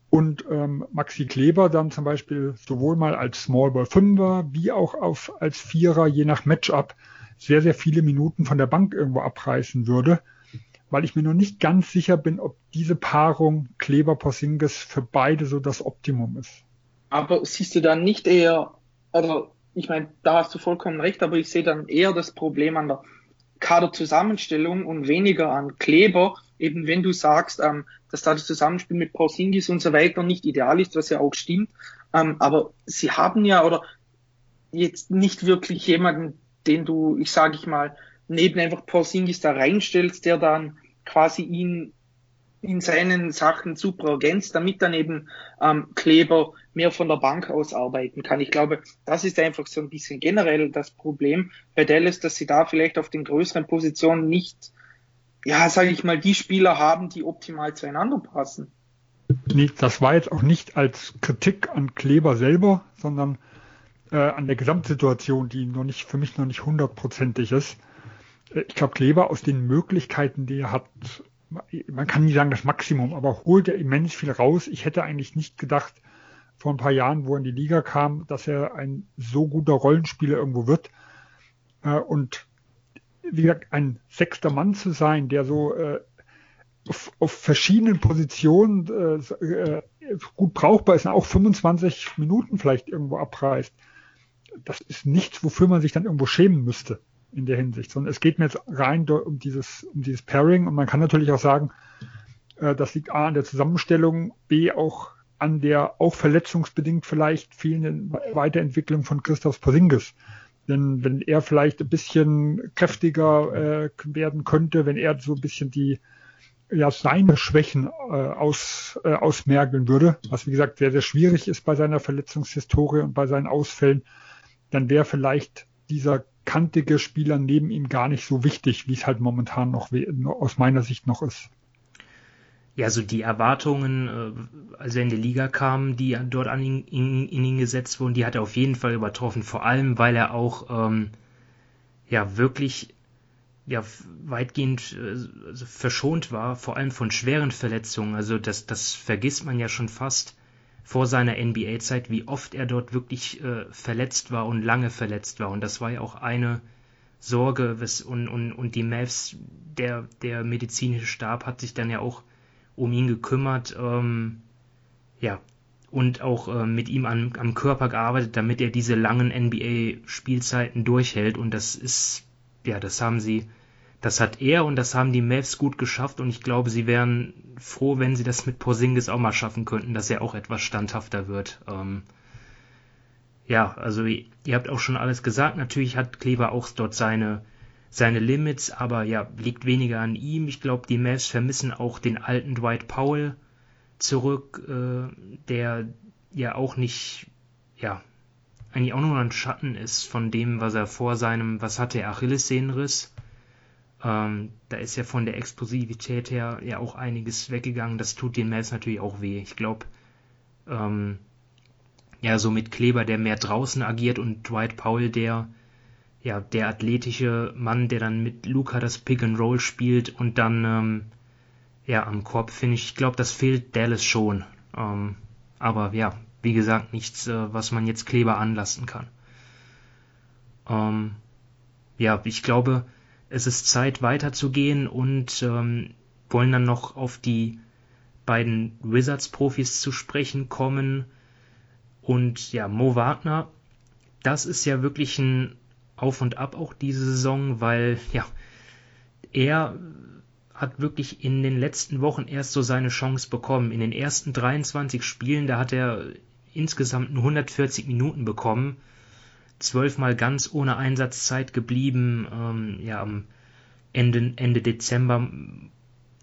Und ähm, Maxi Kleber dann zum Beispiel sowohl mal als Small Ball Fünfer wie auch auf, als Vierer, je nach Matchup, sehr, sehr viele Minuten von der Bank irgendwo abreißen würde, weil ich mir noch nicht ganz sicher bin, ob diese Paarung Kleber-Porzingis für beide so das Optimum ist.
Aber siehst du dann nicht eher, oder ich meine, da hast du vollkommen recht, aber ich sehe dann eher das Problem an der Kaderzusammenstellung und weniger an Kleber, eben wenn du sagst, ähm, dass da das Zusammenspiel mit Porzingis und so weiter nicht ideal ist, was ja auch stimmt. Ähm, aber sie haben ja oder jetzt nicht wirklich jemanden, den du, ich sage ich mal, neben einfach Porzingis da reinstellst, der dann quasi ihn in seinen Sachen super ergänzt, damit dann eben ähm, Kleber mehr von der Bank aus arbeiten kann. Ich glaube, das ist einfach so ein bisschen generell das Problem bei Dallas, dass sie da vielleicht auf den größeren Positionen nicht, ja, sage ich mal, die Spieler haben, die optimal zueinander passen.
Nee, das war jetzt auch nicht als Kritik an Kleber selber, sondern äh, an der Gesamtsituation, die noch nicht für mich noch nicht hundertprozentig ist. Äh, ich glaube, Kleber aus den Möglichkeiten, die er hat, man kann nie sagen das Maximum, aber holt er immens viel raus. Ich hätte eigentlich nicht gedacht, vor ein paar Jahren, wo er in die Liga kam, dass er ein so guter Rollenspieler irgendwo wird. Äh, und wie gesagt, ein sechster Mann zu sein, der so äh, auf, auf verschiedenen Positionen äh, gut brauchbar ist und auch 25 Minuten vielleicht irgendwo abreißt, das ist nichts, wofür man sich dann irgendwo schämen müsste in der Hinsicht, sondern es geht mir jetzt rein um dieses, um dieses Pairing und man kann natürlich auch sagen, äh, das liegt A an der Zusammenstellung, B auch an der auch verletzungsbedingt vielleicht fehlenden Weiterentwicklung von Christoph Porzingis. Denn wenn er vielleicht ein bisschen kräftiger äh, werden könnte, wenn er so ein bisschen die ja seine Schwächen äh, aus, äh, ausmergeln würde, was wie gesagt sehr, sehr schwierig ist bei seiner Verletzungshistorie und bei seinen Ausfällen, dann wäre vielleicht dieser kantige Spieler neben ihm gar nicht so wichtig, wie es halt momentan noch aus meiner Sicht noch ist.
Ja, so die Erwartungen, äh, als er in die Liga kam, die dort an ihn, in, in ihn gesetzt wurden, die hat er auf jeden Fall übertroffen. Vor allem, weil er auch ähm, ja wirklich ja weitgehend äh, also verschont war, vor allem von schweren Verletzungen. Also das, das vergisst man ja schon fast vor seiner NBA-Zeit, wie oft er dort wirklich äh, verletzt war und lange verletzt war. Und das war ja auch eine Sorge und, und, und die Mavs, der, der medizinische Stab hat sich dann ja auch um ihn gekümmert, ähm, ja, und auch äh, mit ihm an, am Körper gearbeitet, damit er diese langen NBA-Spielzeiten durchhält. Und das ist, ja, das haben sie das hat er und das haben die Mavs gut geschafft und ich glaube, sie wären froh, wenn sie das mit Porzingis auch mal schaffen könnten, dass er auch etwas standhafter wird. Ähm, ja, also ihr habt auch schon alles gesagt. Natürlich hat Kleber auch dort seine seine Limits, aber ja, liegt weniger an ihm. Ich glaube, die Mavs vermissen auch den alten Dwight Powell zurück, äh, der ja auch nicht, ja, eigentlich auch nur ein Schatten ist von dem, was er vor seinem, was hatte er, Achillessehnenriss. Ähm, da ist ja von der Explosivität her ja auch einiges weggegangen. Das tut den Mavs natürlich auch weh. Ich glaube, ähm, ja, so mit Kleber, der mehr draußen agiert und Dwight Powell, der ja, der athletische Mann, der dann mit Luca das Pick and Roll spielt und dann ähm, ja am Korb finde ich, ich glaube, das fehlt Dallas schon. Ähm, aber ja, wie gesagt, nichts, äh, was man jetzt Kleber anlasten kann. Ähm, ja, ich glaube, es ist Zeit weiterzugehen und ähm, wollen dann noch auf die beiden Wizards-Profis zu sprechen kommen. Und ja, Mo Wagner, das ist ja wirklich ein Auf und Ab auch diese Saison, weil ja, er hat wirklich in den letzten Wochen erst so seine Chance bekommen. In den ersten 23 Spielen, da hat er insgesamt nur 140 Minuten bekommen zwölfmal ganz ohne Einsatzzeit geblieben. Ähm, ja, am Ende, Ende Dezember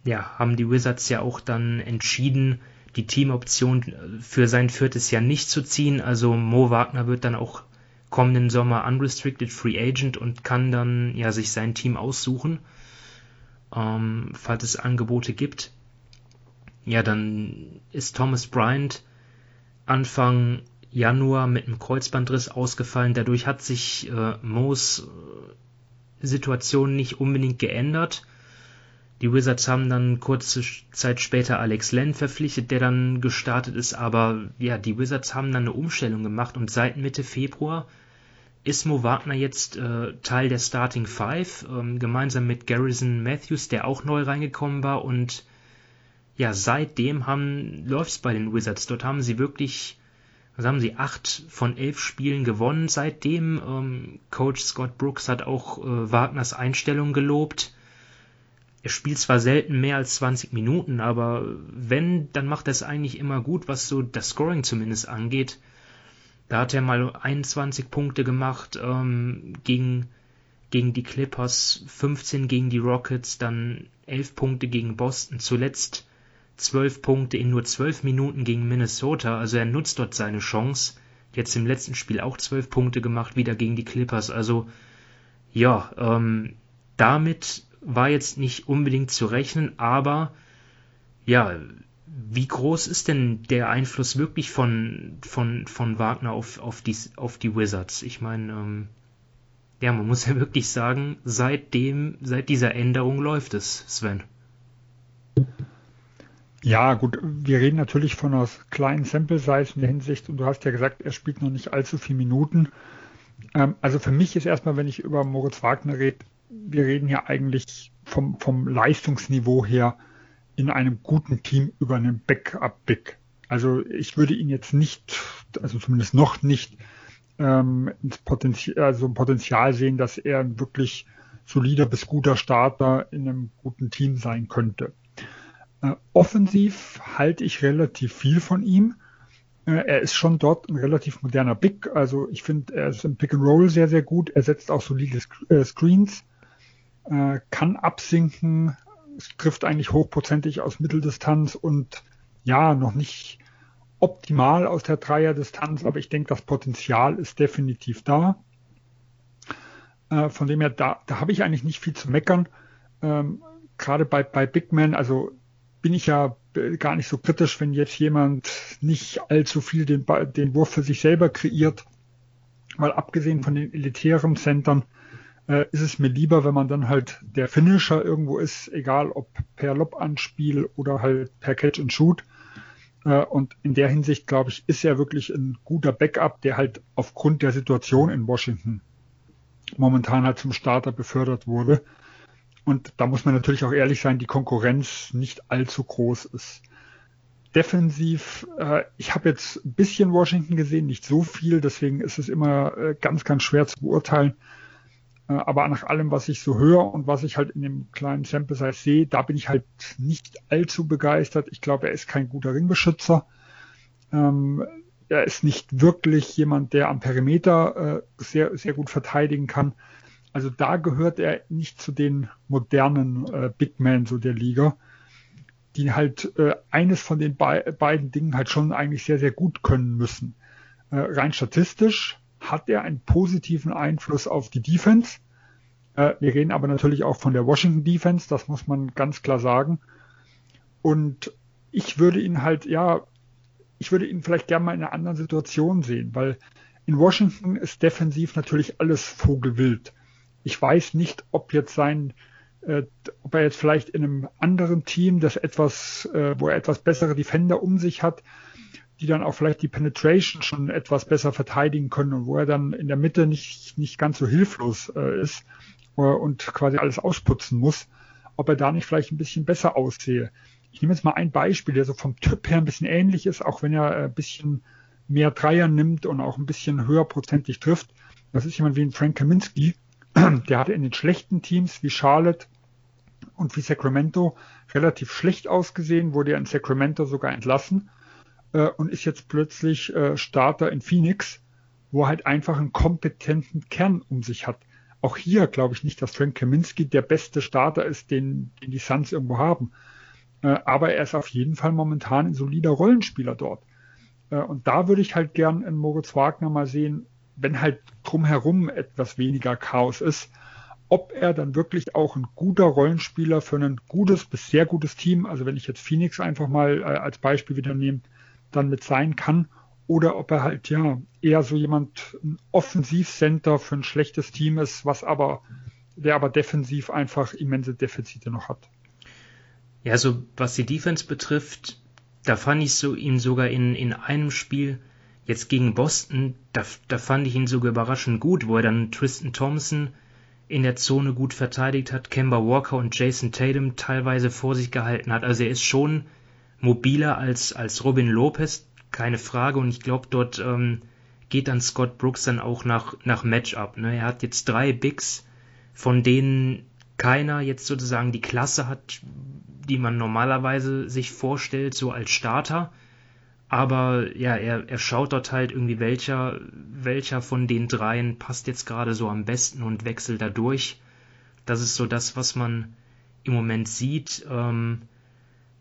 ja, haben die Wizards ja auch dann entschieden, die Teamoption für sein viertes Jahr nicht zu ziehen. Also Mo Wagner wird dann auch kommenden Sommer unrestricted free agent und kann dann ja sich sein Team aussuchen, ähm, falls es Angebote gibt. Ja, dann ist Thomas Bryant Anfang Januar mit einem Kreuzbandriss ausgefallen. Dadurch hat sich äh, Moos äh, Situation nicht unbedingt geändert. Die Wizards haben dann kurze Zeit später Alex Len verpflichtet, der dann gestartet ist, aber ja, die Wizards haben dann eine Umstellung gemacht und seit Mitte Februar ist Mo Wagner jetzt äh, Teil der Starting Five, ähm, gemeinsam mit Garrison Matthews, der auch neu reingekommen war und ja, seitdem haben läuft's bei den Wizards. Dort haben sie wirklich, was haben sie, acht von elf Spielen gewonnen seitdem. Ähm, Coach Scott Brooks hat auch äh, Wagners Einstellung gelobt er spielt zwar selten mehr als 20 Minuten, aber wenn, dann macht er es eigentlich immer gut, was so das Scoring zumindest angeht. Da hat er mal 21 Punkte gemacht ähm, gegen, gegen die Clippers, 15 gegen die Rockets, dann 11 Punkte gegen Boston, zuletzt 12 Punkte in nur 12 Minuten gegen Minnesota. Also er nutzt dort seine Chance. Jetzt im letzten Spiel auch 12 Punkte gemacht, wieder gegen die Clippers. Also ja, ähm, damit war jetzt nicht unbedingt zu rechnen, aber ja, wie groß ist denn der Einfluss wirklich von, von, von Wagner auf, auf, die, auf die Wizards? Ich meine, ähm, ja, man muss ja wirklich sagen, seitdem, seit dieser Änderung läuft es, Sven.
Ja, gut, wir reden natürlich von einer kleinen Sample-Size in der Hinsicht und du hast ja gesagt, er spielt noch nicht allzu viele Minuten. Ähm, also für mich ist erstmal, wenn ich über Moritz Wagner rede, wir reden hier eigentlich vom, vom Leistungsniveau her in einem guten Team über einen Backup-Big. Also ich würde ihn jetzt nicht, also zumindest noch nicht, ähm, ins Potenzial, also Potenzial sehen, dass er ein wirklich solider bis guter Starter in einem guten Team sein könnte. Äh, offensiv halte ich relativ viel von ihm. Äh, er ist schon dort ein relativ moderner Big. Also ich finde, er ist im Pick and Roll sehr, sehr gut. Er setzt auch solide äh, Screens äh, kann absinken, es trifft eigentlich hochprozentig aus Mitteldistanz und ja, noch nicht optimal aus der Dreierdistanz, aber ich denke, das Potenzial ist definitiv da. Äh, von dem her, da, da habe ich eigentlich nicht viel zu meckern. Ähm, Gerade bei, bei Big Men, also bin ich ja gar nicht so kritisch, wenn jetzt jemand nicht allzu viel den, den Wurf für sich selber kreiert, weil abgesehen von den elitären Centern äh, ist es mir lieber, wenn man dann halt der Finisher irgendwo ist, egal ob per Lob-Anspiel oder halt per Catch and Shoot. Äh, und in der Hinsicht, glaube ich, ist er wirklich ein guter Backup, der halt aufgrund der Situation in Washington momentan halt zum Starter befördert wurde. Und da muss man natürlich auch ehrlich sein, die Konkurrenz nicht allzu groß ist. Defensiv, äh, ich habe jetzt ein bisschen Washington gesehen, nicht so viel, deswegen ist es immer äh, ganz, ganz schwer zu beurteilen. Äh, aber nach allem, was ich so höre und was ich halt in dem kleinen Sample Size sehe, da bin ich halt nicht allzu begeistert. Ich glaube, er ist kein guter Ringbeschützer. Ähm, er ist nicht wirklich jemand, der am Perimeter äh, sehr, sehr gut verteidigen kann. Also da gehört er nicht zu den modernen äh, Big Men so der Liga, die halt äh, eines von den be beiden Dingen halt schon eigentlich sehr, sehr gut können müssen. Äh, rein statistisch hat er einen positiven Einfluss auf die Defense. Äh, wir reden aber natürlich auch von der Washington Defense, das muss man ganz klar sagen. Und ich würde ihn halt, ja, ich würde ihn vielleicht gerne mal in einer anderen Situation sehen, weil in Washington ist defensiv natürlich alles vogelwild. Ich weiß nicht, ob jetzt sein, äh, ob er jetzt vielleicht in einem anderen Team, das etwas, äh, wo er etwas bessere Defender um sich hat, die dann auch vielleicht die Penetration schon etwas besser verteidigen können und wo er dann in der Mitte nicht, nicht ganz so hilflos äh, ist äh, und quasi alles ausputzen muss, ob er da nicht vielleicht ein bisschen besser aussehe. Ich nehme jetzt mal ein Beispiel, der so vom Typ her ein bisschen ähnlich ist, auch wenn er ein bisschen mehr Dreier nimmt und auch ein bisschen höher prozentig trifft. Das ist jemand wie ein Frank Kaminski. Der hatte in den schlechten Teams wie Charlotte und wie Sacramento relativ schlecht ausgesehen, wurde er in Sacramento sogar entlassen äh, und ist jetzt plötzlich äh, Starter in Phoenix, wo er halt einfach einen kompetenten Kern um sich hat. Auch hier glaube ich nicht, dass Frank Kaminski der beste Starter ist, den, den die Suns irgendwo haben. Äh, aber er ist auf jeden Fall momentan ein solider Rollenspieler dort. Äh, und da würde ich halt gern in Moritz Wagner mal sehen, wenn halt drumherum etwas weniger Chaos ist, ob er dann wirklich auch ein guter Rollenspieler für ein gutes bis sehr gutes Team, also wenn ich jetzt Phoenix einfach mal äh, als Beispiel wieder nehme, dann mit sein kann oder ob er halt ja eher so jemand ein Offensivcenter für ein schlechtes Team ist, was aber der aber defensiv einfach immense Defizite noch hat.
Ja, so was die Defense betrifft, da fand ich so ihn sogar in, in einem Spiel jetzt gegen Boston, da, da fand ich ihn sogar überraschend gut, wo er dann Tristan Thompson in der Zone gut verteidigt hat, Kemba Walker und Jason Tatum teilweise vor sich gehalten hat. Also er ist schon mobiler als, als Robin Lopez, keine Frage. Und ich glaube, dort ähm, geht dann Scott Brooks dann auch nach, nach Matchup. Ne? Er hat jetzt drei Bigs, von denen keiner jetzt sozusagen die Klasse hat, die man normalerweise sich vorstellt, so als Starter. Aber ja, er, er schaut dort halt irgendwie, welcher, welcher von den dreien passt jetzt gerade so am besten und wechselt da durch. Das ist so das, was man im Moment sieht. Ähm,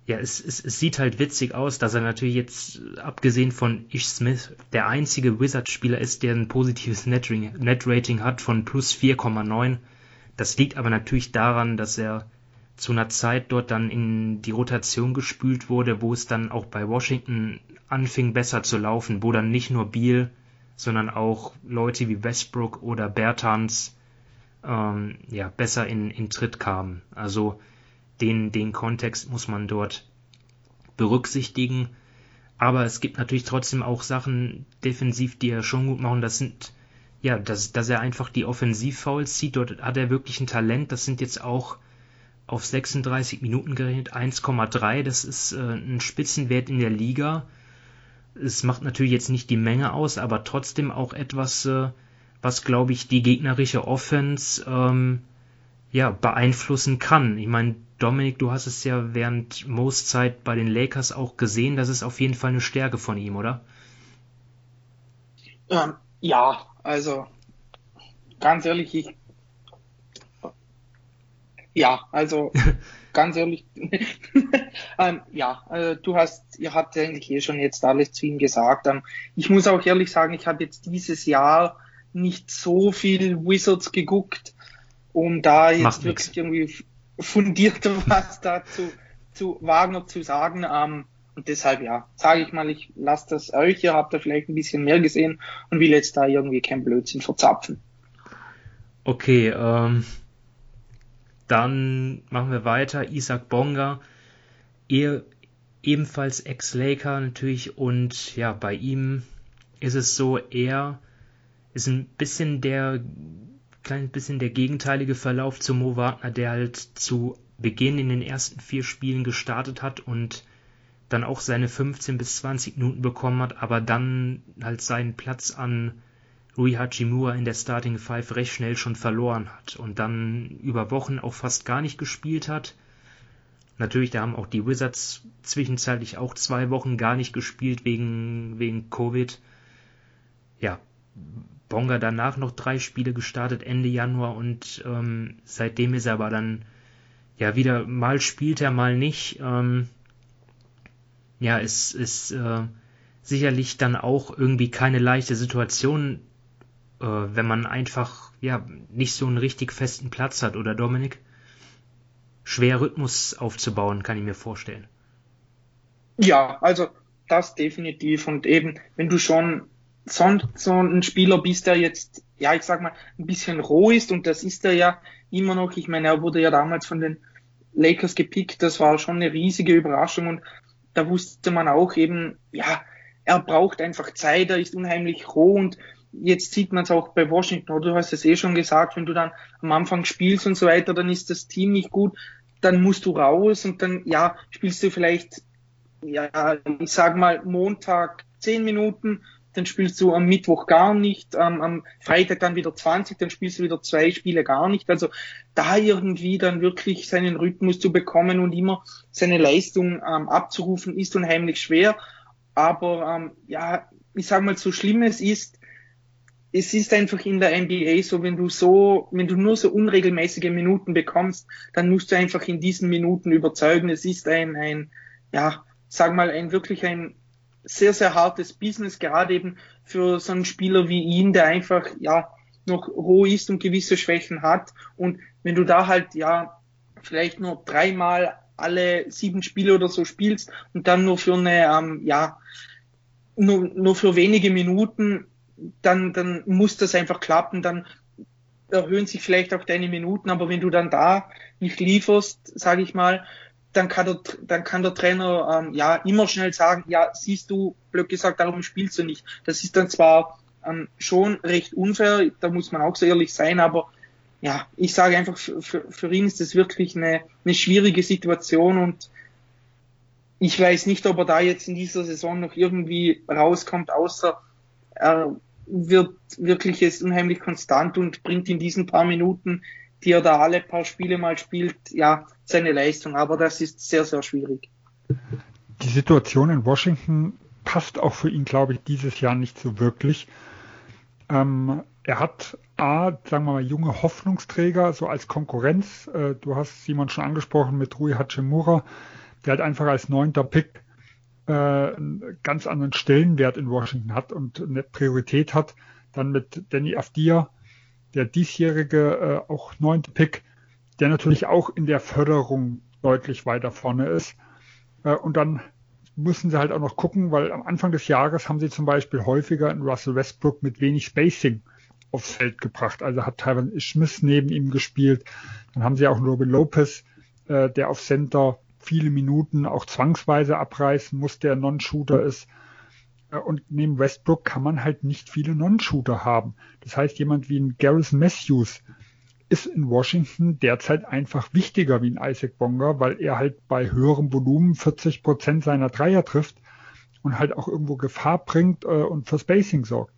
ja, es, es, es sieht halt witzig aus, dass er natürlich jetzt, abgesehen von Ish Smith, der einzige Wizard-Spieler ist, der ein positives Net-Rating hat von plus 4,9. Das liegt aber natürlich daran, dass er zu einer Zeit dort dann in die Rotation gespült wurde, wo es dann auch bei Washington anfing besser zu laufen, wo dann nicht nur Beal, sondern auch Leute wie Westbrook oder Bertans ähm, ja, besser in, in Tritt kamen. Also den, den Kontext muss man dort berücksichtigen. Aber es gibt natürlich trotzdem auch Sachen defensiv, die er schon gut machen. Das sind, ja, dass, dass er einfach die Offensivfouls zieht. Dort hat er wirklich ein Talent. Das sind jetzt auch auf 36 Minuten gerechnet 1,3. Das ist äh, ein Spitzenwert in der Liga. Es macht natürlich jetzt nicht die Menge aus, aber trotzdem auch etwas, äh, was, glaube ich, die gegnerische Offense ähm, ja, beeinflussen kann. Ich meine, Dominik, du hast es ja während Mo's Zeit bei den Lakers auch gesehen. Das ist auf jeden Fall eine Stärke von ihm, oder?
Ähm, ja, also ganz ehrlich, ich ja, also ganz ehrlich, ähm, ja, äh, du hast, ihr habt eigentlich eh schon jetzt alles zu ihm gesagt. Ähm, ich muss auch ehrlich sagen, ich habe jetzt dieses Jahr nicht so viel Wizards geguckt, um da jetzt Macht wirklich nix. irgendwie fundiert was dazu zu Wagner zu sagen. Ähm, und deshalb, ja, sage ich mal, ich lasse das euch, ihr habt da vielleicht ein bisschen mehr gesehen und will jetzt da irgendwie kein Blödsinn verzapfen.
Okay, ähm, dann machen wir weiter. Isaac Bonga, er, ebenfalls Ex-Laker natürlich und ja, bei ihm ist es so, er ist ein bisschen der kleines bisschen der gegenteilige Verlauf zu Mo Wagner, der halt zu Beginn in den ersten vier Spielen gestartet hat und dann auch seine 15 bis 20 Minuten bekommen hat, aber dann halt seinen Platz an Rui Hachimura in der Starting Five recht schnell schon verloren hat und dann über Wochen auch fast gar nicht gespielt hat. Natürlich, da haben auch die Wizards zwischenzeitlich auch zwei Wochen gar nicht gespielt wegen, wegen Covid. Ja, Bonga danach noch drei Spiele gestartet Ende Januar und ähm, seitdem ist er aber dann ja wieder mal spielt er mal nicht. Ähm, ja, es ist äh, sicherlich dann auch irgendwie keine leichte Situation, äh, wenn man einfach ja nicht so einen richtig festen Platz hat, oder Dominik? Schwer Rhythmus aufzubauen, kann ich mir vorstellen.
Ja, also das definitiv und eben, wenn du schon so, so ein Spieler bist, der jetzt, ja, ich sag mal, ein bisschen roh ist und das ist er ja immer noch. Ich meine, er wurde ja damals von den Lakers gepickt, das war schon eine riesige Überraschung und da wusste man auch eben, ja, er braucht einfach Zeit, er ist unheimlich roh und jetzt sieht man es auch bei Washington, du hast es eh schon gesagt, wenn du dann am Anfang spielst und so weiter, dann ist das Team nicht gut, dann musst du raus und dann, ja, spielst du vielleicht, ja, ich sag mal, Montag zehn Minuten, dann spielst du am Mittwoch gar nicht, ähm, am Freitag dann wieder 20, dann spielst du wieder zwei Spiele gar nicht. Also da irgendwie dann wirklich seinen Rhythmus zu bekommen und immer seine Leistung ähm, abzurufen, ist unheimlich schwer. Aber ähm, ja, ich sag mal, so schlimm es ist, es ist einfach in der NBA so, wenn du so, wenn du nur so unregelmäßige Minuten bekommst, dann musst du einfach in diesen Minuten überzeugen. Es ist ein, ein, ja, sag mal, ein wirklich ein sehr, sehr hartes Business, gerade eben für so einen Spieler wie ihn, der einfach, ja, noch roh ist und gewisse Schwächen hat. Und wenn du da halt, ja, vielleicht nur dreimal alle sieben Spiele oder so spielst und dann nur für eine, ähm, ja, nur, nur für wenige Minuten, dann, dann muss das einfach klappen, dann erhöhen sich vielleicht auch deine Minuten, aber wenn du dann da nicht lieferst, sage ich mal, dann kann der, dann kann der Trainer ähm, ja immer schnell sagen, ja, siehst du, blöd gesagt, darum spielst du nicht. Das ist dann zwar ähm, schon recht unfair, da muss man auch so ehrlich sein, aber ja, ich sage einfach, für, für, für ihn ist das wirklich eine, eine schwierige Situation und ich weiß nicht, ob er da jetzt in dieser Saison noch irgendwie rauskommt, außer er wird wirklich jetzt unheimlich konstant und bringt in diesen paar Minuten, die er da alle paar Spiele mal spielt, ja, seine Leistung. Aber das ist sehr, sehr schwierig.
Die Situation in Washington passt auch für ihn, glaube ich, dieses Jahr nicht so wirklich. Ähm, er hat A, sagen wir mal, junge Hoffnungsträger, so als Konkurrenz. Äh, du hast Simon schon angesprochen mit Rui Hachimura, der halt einfach als neunter Pick äh, einen ganz anderen Stellenwert in Washington hat und eine Priorität hat. Dann mit Danny Afdia, der diesjährige äh, auch neunte Pick, der natürlich auch in der Förderung deutlich weiter vorne ist. Äh, und dann müssen sie halt auch noch gucken, weil am Anfang des Jahres haben sie zum Beispiel häufiger in Russell Westbrook mit wenig Spacing aufs Feld gebracht. Also hat Tyron Smith neben ihm gespielt. Dann haben sie auch Robin Lopez, äh, der auf Center viele Minuten auch zwangsweise abreißen muss, der Non-Shooter ist. Äh, und neben Westbrook kann man halt nicht viele Non-Shooter haben. Das heißt, jemand wie ein Garrison Matthews ist in Washington derzeit einfach wichtiger wie ein Isaac Bonga, weil er halt bei höherem Volumen 40 Prozent seiner Dreier trifft und halt auch irgendwo Gefahr bringt äh, und für Spacing sorgt.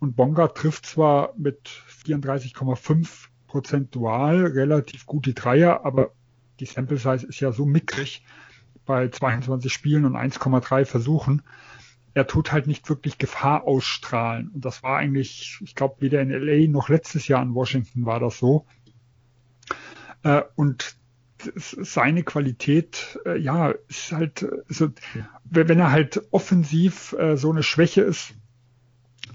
Und Bonga trifft zwar mit 34,5 prozentual relativ gut die Dreier, aber die Sample Size ist ja so mickrig bei 22 Spielen und 1,3 Versuchen. Er tut halt nicht wirklich Gefahr ausstrahlen. Und das war eigentlich, ich glaube, weder in LA noch letztes Jahr in Washington war das so. Äh, und seine Qualität, äh, ja, ist halt, also, wenn er halt offensiv äh, so eine Schwäche ist,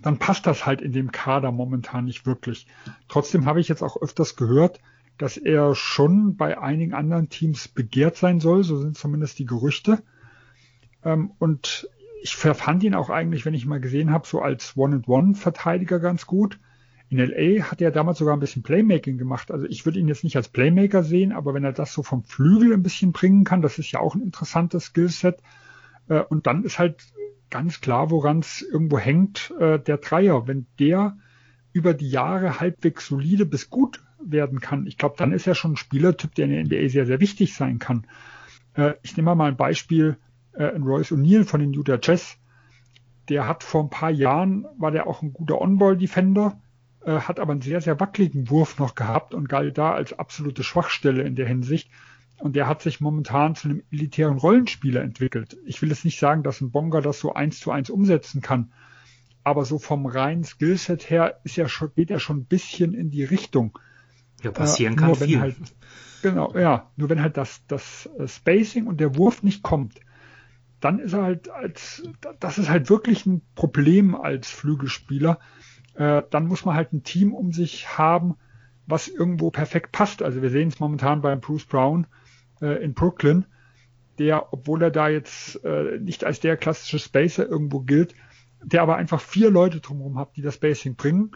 dann passt das halt in dem Kader momentan nicht wirklich. Trotzdem habe ich jetzt auch öfters gehört, dass er schon bei einigen anderen Teams begehrt sein soll, so sind zumindest die Gerüchte. Ähm, und ich verfand ihn auch eigentlich, wenn ich mal gesehen habe, so als One-and-One-Verteidiger ganz gut. In LA hat er damals sogar ein bisschen Playmaking gemacht. Also ich würde ihn jetzt nicht als Playmaker sehen, aber wenn er das so vom Flügel ein bisschen bringen kann, das ist ja auch ein interessantes Skillset. Äh, und dann ist halt ganz klar, woran es irgendwo hängt, äh, der Dreier. Wenn der über die Jahre halbwegs solide bis gut werden kann, ich glaube, dann ist er schon ein Spielertyp, der in der NBA sehr, sehr wichtig sein kann. Äh, ich nehme mal ein Beispiel, äh, Royce O'Neill von den Utah Jazz. Der hat vor ein paar Jahren, war der auch ein guter On-Ball-Defender, äh, hat aber einen sehr, sehr wackeligen Wurf noch gehabt und galt da als absolute Schwachstelle in der Hinsicht. Und der hat sich momentan zu einem elitären Rollenspieler entwickelt. Ich will jetzt nicht sagen, dass ein Bonga das so eins zu eins umsetzen kann. Aber so vom reinen Skillset her ist er schon, geht er schon ein bisschen in die Richtung.
Ja, passieren äh, kann viel.
Halt, genau, ja. Nur wenn halt das, das äh, Spacing und der Wurf nicht kommt, dann ist er halt als, das ist halt wirklich ein Problem als Flügelspieler. Äh, dann muss man halt ein Team um sich haben, was irgendwo perfekt passt. Also wir sehen es momentan bei Bruce Brown äh, in Brooklyn, der, obwohl er da jetzt äh, nicht als der klassische Spacer irgendwo gilt, der aber einfach vier Leute drumherum hat, die das Spacing bringen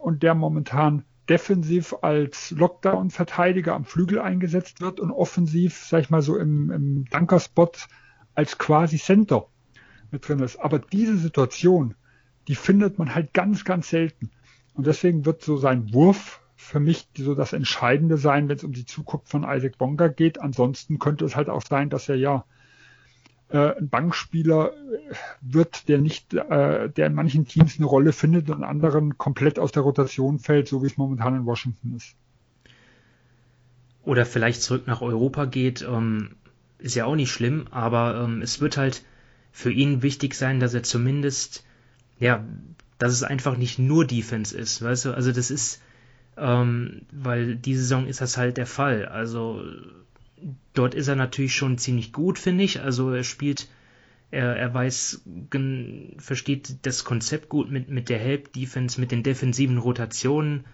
und der momentan defensiv als Lockdown-Verteidiger am Flügel eingesetzt wird und offensiv, sag ich mal so im, im Dunker-Spot als quasi Center mit drin ist. Aber diese Situation, die findet man halt ganz, ganz selten. Und deswegen wird so sein Wurf für mich so das Entscheidende sein, wenn es um die Zukunft von Isaac Bonga geht. Ansonsten könnte es halt auch sein, dass er ja äh, ein Bankspieler wird, der nicht, äh, der in manchen Teams eine Rolle findet und anderen komplett aus der Rotation fällt, so wie es momentan in Washington ist.
Oder vielleicht zurück nach Europa geht, ähm, ist ja auch nicht schlimm, aber ähm, es wird halt für ihn wichtig sein, dass er zumindest ja dass es einfach nicht nur Defense ist, weißt du? Also das ist, ähm, weil diese Saison ist das halt der Fall. Also dort ist er natürlich schon ziemlich gut, finde ich. Also er spielt, er, er weiß, versteht das Konzept gut mit, mit der Help-Defense, mit den defensiven Rotationen.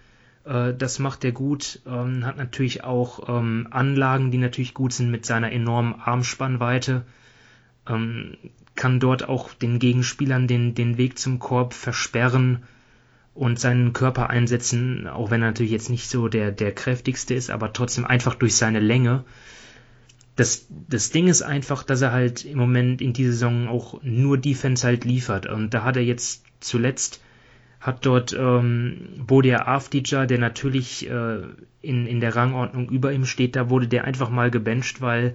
Äh, das macht er gut. Ähm, hat natürlich auch ähm, Anlagen, die natürlich gut sind mit seiner enormen Armspannweite. Ähm, kann dort auch den Gegenspielern den, den Weg zum Korb versperren und seinen Körper einsetzen, auch wenn er natürlich jetzt nicht so der, der kräftigste ist, aber trotzdem einfach durch seine Länge. Das, das Ding ist einfach, dass er halt im Moment in dieser Saison auch nur Defense halt liefert. Und da hat er jetzt zuletzt, hat dort ähm, Bodia Afdija, der natürlich äh, in, in der Rangordnung über ihm steht, da wurde der einfach mal gebencht, weil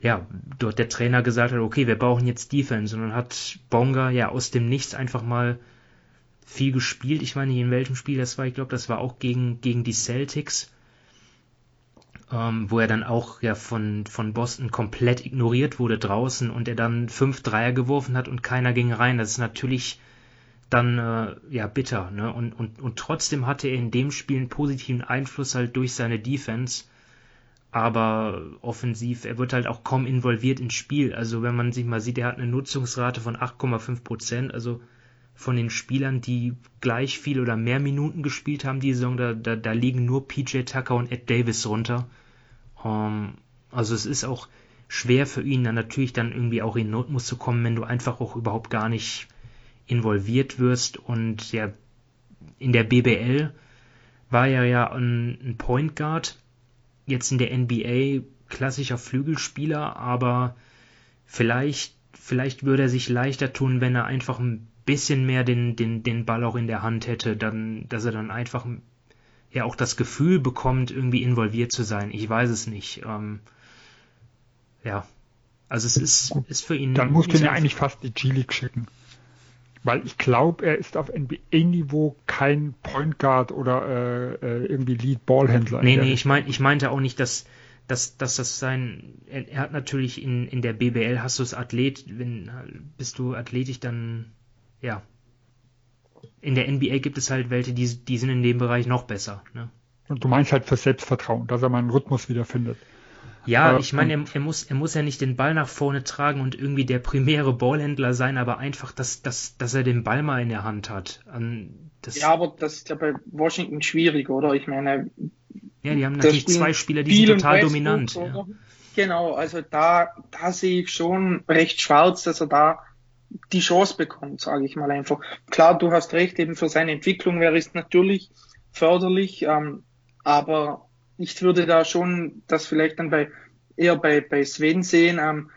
ja, dort der Trainer gesagt hat, okay, wir brauchen jetzt Defense. Und dann hat Bonga ja aus dem Nichts einfach mal viel gespielt. Ich meine in welchem Spiel das war. Ich glaube, das war auch gegen, gegen die Celtics, ähm, wo er dann auch ja von, von Boston komplett ignoriert wurde draußen und er dann fünf Dreier geworfen hat und keiner ging rein. Das ist natürlich dann äh, ja bitter. Ne? Und, und, und trotzdem hatte er in dem Spiel einen positiven Einfluss halt durch seine Defense. Aber offensiv, er wird halt auch kaum involviert ins Spiel. Also wenn man sich mal sieht, er hat eine Nutzungsrate von 8,5 Prozent. Also von den Spielern, die gleich viel oder mehr Minuten gespielt haben die Saison, da, da, da liegen nur PJ Tucker und Ed Davis runter. Um, ähm, also es ist auch schwer für ihn dann natürlich dann irgendwie auch in Notmus zu kommen, wenn du einfach auch überhaupt gar nicht involviert wirst und ja in der BBL war er ja ein, ein Point Guard, jetzt in der NBA klassischer Flügelspieler, aber vielleicht vielleicht würde er sich leichter tun, wenn er einfach ein bisschen mehr den, den, den Ball auch in der Hand hätte, dann, dass er dann einfach ja auch das Gefühl bekommt, irgendwie involviert zu sein. Ich weiß es nicht. Ähm, ja. Also es ist, ist für ihn.
Dann musst du ihn ja eigentlich fast die G-League schicken. Weil ich glaube, er ist auf NBA-Niveau kein Point Guard oder äh, äh irgendwie Lead-Ballhändler.
Nee, nee, ich, mein, ich meinte auch nicht, dass, dass, dass das sein. Er, er, hat natürlich in, in der BBL hast du es Athlet, wenn bist du athletisch, dann ja. In der NBA gibt es halt welche, die, die sind in dem Bereich noch besser. Ne?
Und du meinst halt für Selbstvertrauen, dass er mal einen Rhythmus wiederfindet.
Ja, äh, ich meine, er, er, muss, er muss ja nicht den Ball nach vorne tragen und irgendwie der primäre Ballhändler sein, aber einfach, dass, dass, dass er den Ball mal in der Hand hat.
Das, ja, aber das ist ja bei Washington schwierig, oder? Ich meine.
Ja, die haben natürlich zwei Spieler, die sind total dominant. Ja.
Genau, also da, da sehe ich schon recht schwarz, dass er da die Chance bekommt, sage ich mal einfach. Klar, du hast recht, eben für seine Entwicklung wäre es natürlich förderlich, ähm, aber ich würde da schon das vielleicht dann bei eher bei, bei Sven sehen, ähm,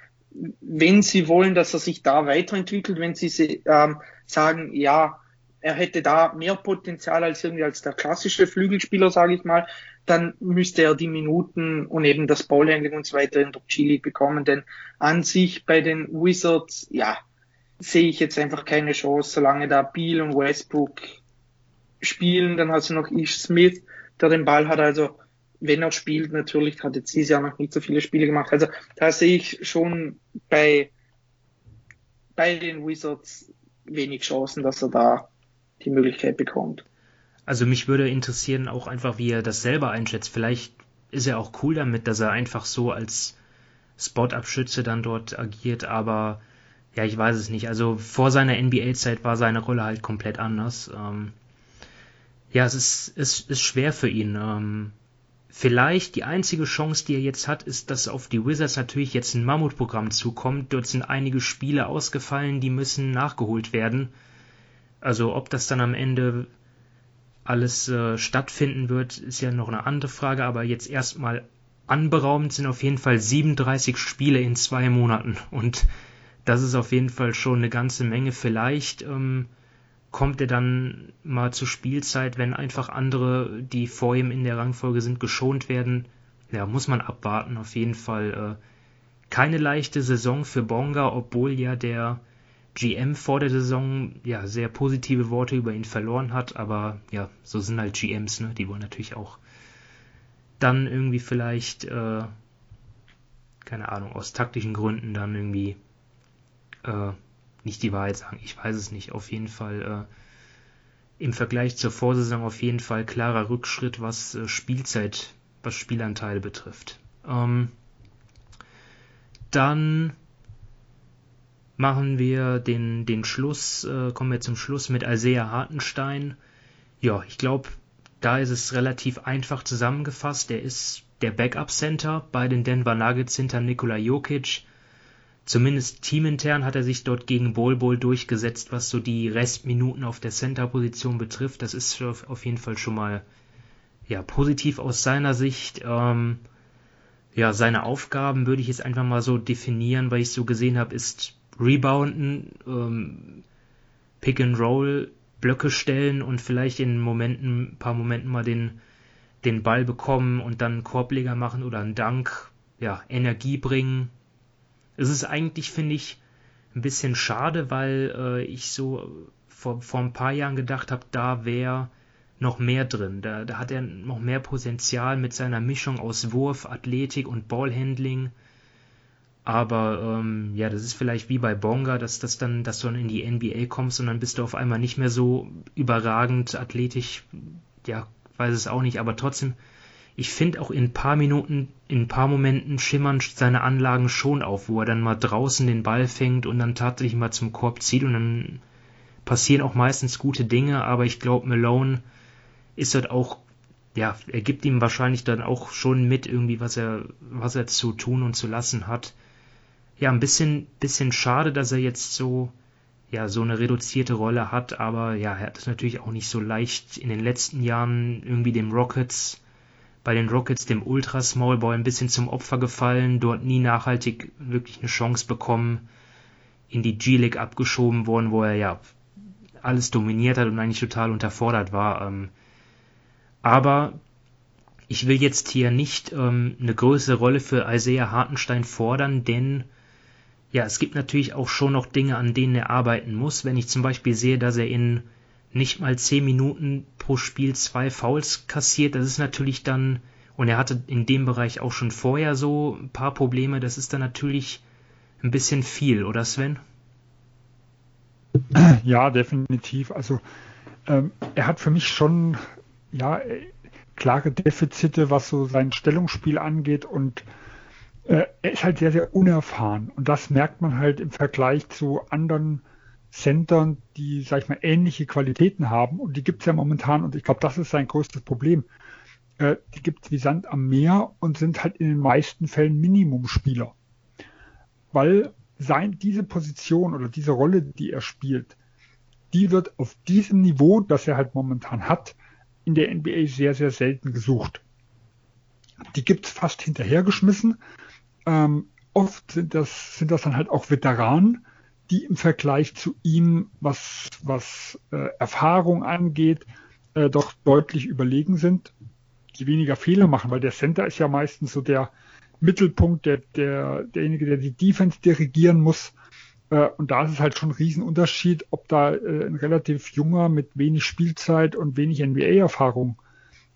wenn sie wollen, dass er sich da weiterentwickelt, wenn sie ähm, sagen, ja, er hätte da mehr Potenzial als irgendwie als der klassische Flügelspieler, sage ich mal, dann müsste er die Minuten und eben das Ballhandling und so weiter in der Chili bekommen. Denn an sich bei den Wizards, ja, sehe ich jetzt einfach keine Chance, solange da Beal und Westbrook spielen. Dann hast du noch Ish Smith, der den Ball hat. Also wenn er spielt, natürlich hat jetzt dieses Jahr noch nicht so viele Spiele gemacht. Also da sehe ich schon bei, bei den Wizards wenig Chancen, dass er da die Möglichkeit bekommt.
Also mich würde interessieren auch einfach, wie er das selber einschätzt. Vielleicht ist er auch cool damit, dass er einfach so als Spot-Abschütze dann dort agiert, aber ja, ich weiß es nicht. Also vor seiner NBA-Zeit war seine Rolle halt komplett anders. Ähm, ja, es ist, es ist schwer für ihn. Ähm, vielleicht die einzige Chance, die er jetzt hat, ist, dass auf die Wizards natürlich jetzt ein Mammutprogramm zukommt. Dort sind einige Spiele ausgefallen, die müssen nachgeholt werden. Also ob das dann am Ende alles äh, stattfinden wird, ist ja noch eine andere Frage, aber jetzt erstmal anberaumt sind auf jeden Fall 37 Spiele in zwei Monaten und das ist auf jeden Fall schon eine ganze Menge. Vielleicht ähm, kommt er dann mal zur Spielzeit, wenn einfach andere, die vor ihm in der Rangfolge sind, geschont werden. Ja, muss man abwarten. Auf jeden Fall äh, keine leichte Saison für Bonga, obwohl ja der GM vor der Saison ja sehr positive Worte über ihn verloren hat. Aber ja, so sind halt GMs, ne? Die wollen natürlich auch dann irgendwie vielleicht, äh, keine Ahnung, aus taktischen Gründen dann irgendwie äh, nicht die Wahrheit sagen. Ich weiß es nicht. Auf jeden Fall, im Vergleich zur Vorsaison auf jeden Fall klarer Rückschritt, was äh, Spielzeit, was Spielanteile betrifft. Ähm, dann machen wir den, den Schluss, äh, kommen wir zum Schluss mit Isaiah Hartenstein. Ja, ich glaube, da ist es relativ einfach zusammengefasst. Er ist der Backup-Center bei den Denver Nuggets hinter Nikola Jokic. Zumindest teamintern hat er sich dort gegen Bol Bol durchgesetzt, was so die Restminuten auf der Center-Position betrifft. Das ist auf jeden Fall schon mal ja, positiv aus seiner Sicht. Ähm, ja, seine Aufgaben würde ich jetzt einfach mal so definieren, weil ich so gesehen habe, ist Rebounden, ähm, Pick and Roll, Blöcke stellen und vielleicht in Momenten, ein paar Momenten mal den, den Ball bekommen und dann einen Korbleger machen oder einen Dank, ja, Energie bringen. Es ist eigentlich, finde ich, ein bisschen schade, weil äh, ich so vor, vor ein paar Jahren gedacht habe, da wäre noch mehr drin. Da, da hat er noch mehr Potenzial mit seiner Mischung aus Wurf, Athletik und Ballhandling. Aber ähm, ja, das ist vielleicht wie bei Bonga, dass das dann, dass du dann in die NBA kommst und dann bist du auf einmal nicht mehr so überragend athletisch. Ja, weiß es auch nicht, aber trotzdem, ich finde auch in ein paar Minuten, in ein paar Momenten schimmern seine Anlagen schon auf, wo er dann mal draußen den Ball fängt und dann tatsächlich mal zum Korb zieht und dann passieren auch meistens gute Dinge, aber ich glaube, Malone ist dort auch, ja, er gibt ihm wahrscheinlich dann auch schon mit irgendwie, was er, was er zu tun und zu lassen hat. Ja, ein bisschen, bisschen schade, dass er jetzt so, ja, so eine reduzierte Rolle hat, aber ja, er hat es natürlich auch nicht so leicht in den letzten Jahren irgendwie dem Rockets, bei den Rockets dem Ultra Small Boy ein bisschen zum Opfer gefallen, dort nie nachhaltig wirklich eine Chance bekommen, in die G-League abgeschoben worden, wo er ja alles dominiert hat und eigentlich total unterfordert war. Ähm, aber ich will jetzt hier nicht ähm, eine größere Rolle für Isaiah Hartenstein fordern, denn ja, es gibt natürlich auch schon noch Dinge, an denen er arbeiten muss. Wenn ich zum Beispiel sehe, dass er in nicht mal zehn Minuten pro Spiel zwei Fouls kassiert, das ist natürlich dann, und er hatte in dem Bereich auch schon vorher so ein paar Probleme, das ist dann natürlich ein bisschen viel, oder Sven?
Ja, definitiv. Also ähm, er hat für mich schon ja klare Defizite, was so sein Stellungsspiel angeht und äh, er ist halt sehr, sehr unerfahren. Und das merkt man halt im Vergleich zu anderen Centern, die, sag ich mal, ähnliche Qualitäten haben. Und die gibt es ja momentan. Und ich glaube, das ist sein größtes Problem. Äh, die gibt es wie Sand am Meer und sind halt in den meisten Fällen Minimumspieler. Weil sein, diese Position oder diese Rolle, die er spielt, die wird auf diesem Niveau, das er halt momentan hat, in der NBA sehr, sehr selten gesucht. Die gibt es fast hinterhergeschmissen ähm, oft sind das, sind das dann halt auch Veteranen, die im Vergleich zu ihm, was, was äh, Erfahrung angeht, äh, doch deutlich überlegen sind, die weniger Fehler machen, weil der Center ist ja meistens so der Mittelpunkt, der, der, derjenige, der die Defense dirigieren muss. Äh, und da ist es halt schon ein Riesenunterschied, ob da äh, ein relativ junger mit wenig Spielzeit und wenig NBA-Erfahrung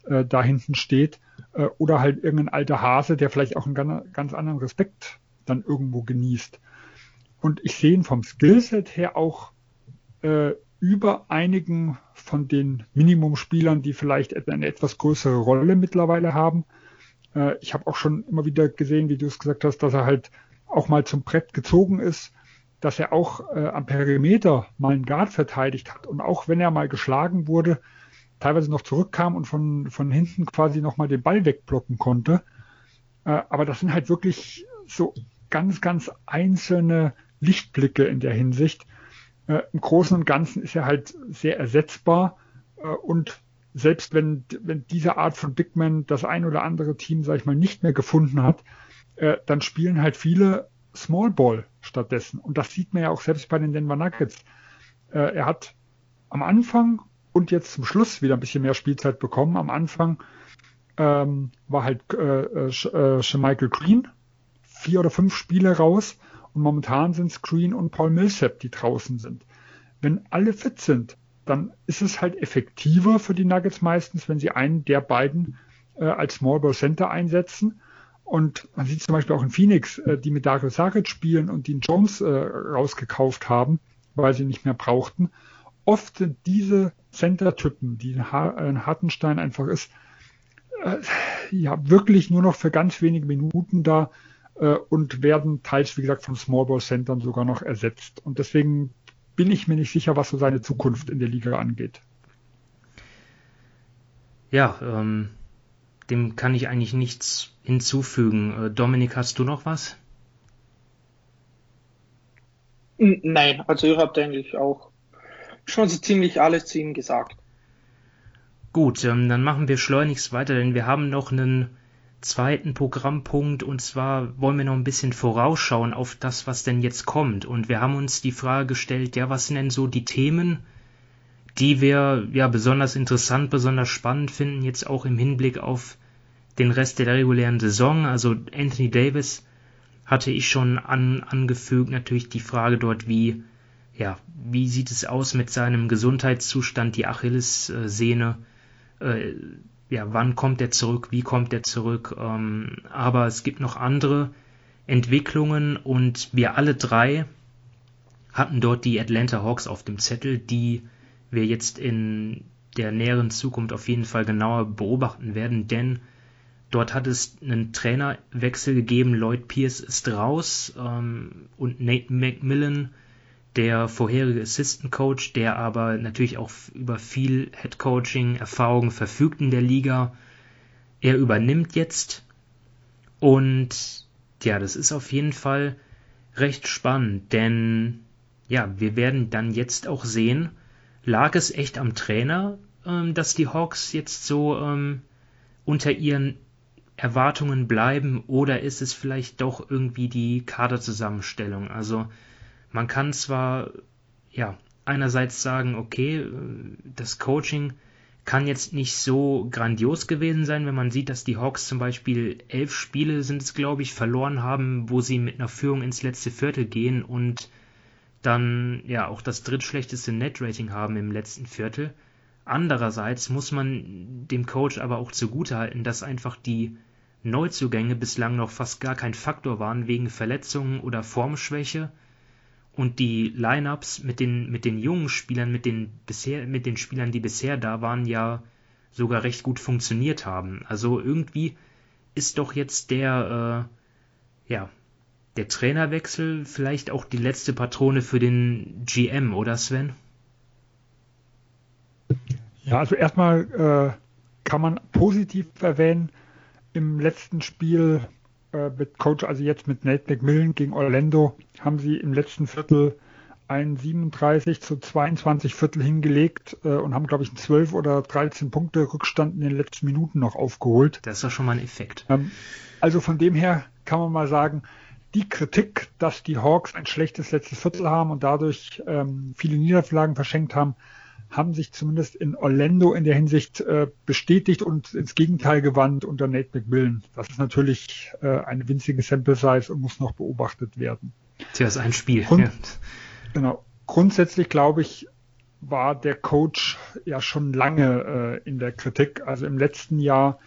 äh, da hinten steht äh, oder halt irgendein alter Hase, der vielleicht auch einen ganz, ganz anderen Respekt dann irgendwo genießt. Und ich sehe ihn vom Skillset her auch äh, über einigen von den Minimumspielern, die vielleicht eine etwas größere Rolle mittlerweile haben. Äh, ich habe auch schon immer wieder gesehen, wie du es gesagt hast, dass er halt auch mal zum Brett gezogen ist, dass er auch äh, am Perimeter mal einen Guard verteidigt hat. Und auch wenn er mal geschlagen wurde, teilweise noch zurückkam und von, von hinten quasi nochmal den Ball wegblocken konnte. Äh, aber das sind halt wirklich so ganz, ganz einzelne Lichtblicke in der Hinsicht. Äh, Im Großen und Ganzen ist er halt sehr ersetzbar äh, und selbst wenn, wenn diese Art von Big Man das ein oder andere Team, sag ich mal, nicht mehr gefunden hat, äh, dann spielen halt viele Small Ball stattdessen. Und das sieht man ja auch selbst bei den Denver Nuggets. Äh, er hat am Anfang und jetzt zum Schluss wieder ein bisschen mehr Spielzeit bekommen. Am Anfang ähm, war halt äh, äh, äh Michael Green vier oder fünf Spiele raus und momentan sind es Green und Paul Millsap, die draußen sind. Wenn alle fit sind, dann ist es halt effektiver für die Nuggets meistens, wenn sie einen der beiden äh, als Small Ball Center einsetzen. Und man sieht zum Beispiel auch in Phoenix, äh, die mit Dario Saric spielen und den Jones äh, rausgekauft haben, weil sie nicht mehr brauchten. oft sind diese Center-Typen, die ein Hartenstein einfach ist, äh, ja, wirklich nur noch für ganz wenige Minuten da äh, und werden teils, wie gesagt, von Smallball-Centern sogar noch ersetzt. Und deswegen bin ich mir nicht sicher, was so seine Zukunft in der Liga angeht.
Ja, ähm, dem kann ich eigentlich nichts hinzufügen. Äh, Dominik, hast du noch was?
Nein, also ihr habt eigentlich auch schon so ziemlich alles zu ihm gesagt.
Gut, ähm, dann machen wir schleunigst weiter, denn wir haben noch einen zweiten Programmpunkt und zwar wollen wir noch ein bisschen vorausschauen auf das, was denn jetzt kommt. Und wir haben uns die Frage gestellt, ja, was sind denn so die Themen, die wir ja besonders interessant, besonders spannend finden, jetzt auch im Hinblick auf den Rest der regulären Saison. Also Anthony Davis hatte ich schon an, angefügt, natürlich die Frage dort, wie, ja, wie sieht es aus mit seinem Gesundheitszustand, die Achillessehne, äh, ja, wann kommt er zurück, wie kommt er zurück, ähm, aber es gibt noch andere Entwicklungen und wir alle drei hatten dort die Atlanta Hawks auf dem Zettel, die wir jetzt in der näheren Zukunft auf jeden Fall genauer beobachten werden, denn dort hat es einen Trainerwechsel gegeben. Lloyd Pierce ist raus ähm, und Nate McMillan, der vorherige Assistant Coach, der aber natürlich auch über viel Head Coaching Erfahrung verfügt in der Liga, er übernimmt jetzt und ja, das ist auf jeden Fall recht spannend, denn ja, wir werden dann jetzt auch sehen, lag es echt am Trainer, ähm, dass die Hawks jetzt so ähm, unter ihren Erwartungen bleiben oder ist es vielleicht doch irgendwie die Kaderzusammenstellung? Also man kann zwar ja einerseits sagen, okay, äh, das Coaching kann jetzt nicht so grandios gewesen sein, wenn man sieht, dass die Hawks zum Beispiel elf Spiele sind es, glaube ich, verloren haben, wo sie mit einer Führung ins letzte Viertel gehen und dann ja auch das drittschlechteste Net-Rating haben im letzten Viertel. Andererseits muss man dem Coach aber auch zugutehalten, dass einfach die Neuzugänge bislang noch fast gar kein Faktor waren wegen Verletzungen oder Formschwäche und die Lineups mit den mit den jungen Spielern, mit den bisher mit den Spielern, die bisher da waren, ja sogar recht gut funktioniert haben. Also irgendwie ist doch jetzt der äh, ja der Trainerwechsel vielleicht auch die letzte Patrone für den GM, oder Sven?
Ja, also erstmal äh, kann man positiv erwähnen, im letzten Spiel äh, mit Coach, also jetzt mit Nate McMillan gegen Orlando, haben sie im letzten Viertel ein 37 zu 22 Viertel hingelegt äh, und haben, glaube ich, einen 12 oder 13 Punkte Rückstand in den letzten Minuten noch aufgeholt.
Das ist doch schon mal ein Effekt.
Ähm, also von dem her kann man mal sagen, die Kritik, dass die Hawks ein schlechtes letztes Viertel haben und dadurch ähm, viele Niederlagen verschenkt haben, haben sich zumindest in Orlando in der Hinsicht äh, bestätigt und ins Gegenteil gewandt unter Nate McMillan. Das ist natürlich äh, eine winzige Sample Size und muss noch beobachtet werden.
Tja, ist ein Spiel.
Grund, ja. Genau. Grundsätzlich glaube ich, war der Coach ja schon lange äh, in der Kritik. Also im letzten Jahr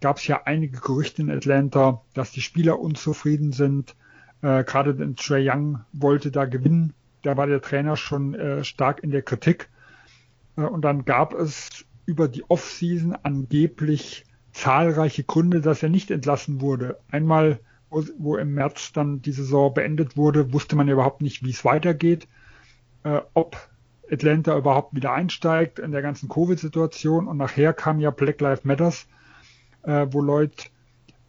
gab es ja einige Gerüchte in Atlanta, dass die Spieler unzufrieden sind, äh, Gerade den Trey Young wollte da gewinnen. Da war der Trainer schon äh, stark in der Kritik. Äh, und dann gab es über die Offseason angeblich zahlreiche Gründe, dass er nicht entlassen wurde. Einmal, wo, wo im März dann die Saison beendet wurde, wusste man ja überhaupt nicht, wie es weitergeht, äh, ob Atlanta überhaupt wieder einsteigt in der ganzen Covid-Situation. Und nachher kam ja Black Lives Matters, äh, wo Leute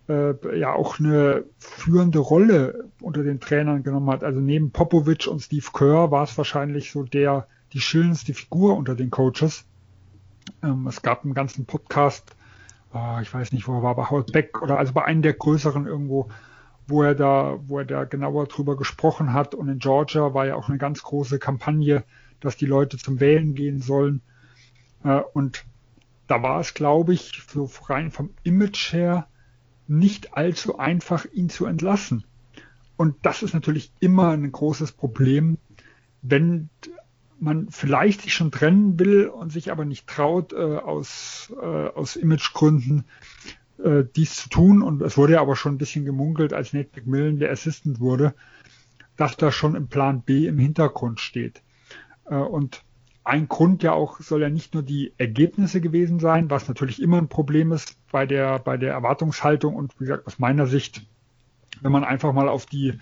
äh, ja auch eine führende Rolle unter den Trainern genommen hat. Also neben Popovic und Steve Kerr war es wahrscheinlich so der die schillendste Figur unter den Coaches. Ähm, es gab einen ganzen Podcast, äh, ich weiß nicht, wo er war, bei Howard Beck oder also bei einem der größeren irgendwo, wo er da, wo er da genauer drüber gesprochen hat. Und in Georgia war ja auch eine ganz große Kampagne, dass die Leute zum Wählen gehen sollen. Äh, und da war es, glaube ich, so rein vom Image her nicht allzu einfach, ihn zu entlassen. Und das ist natürlich immer ein großes Problem, wenn man vielleicht sich schon trennen will und sich aber nicht traut, äh, aus, äh, aus Imagegründen äh, dies zu tun. Und es wurde ja aber schon ein bisschen gemunkelt, als Nate McMillan der Assistant wurde, dass da schon im Plan B im Hintergrund steht. Äh, und ein Grund ja auch soll ja nicht nur die Ergebnisse gewesen sein, was natürlich immer ein Problem ist bei der, bei der Erwartungshaltung und wie gesagt, aus meiner Sicht, wenn man einfach mal auf die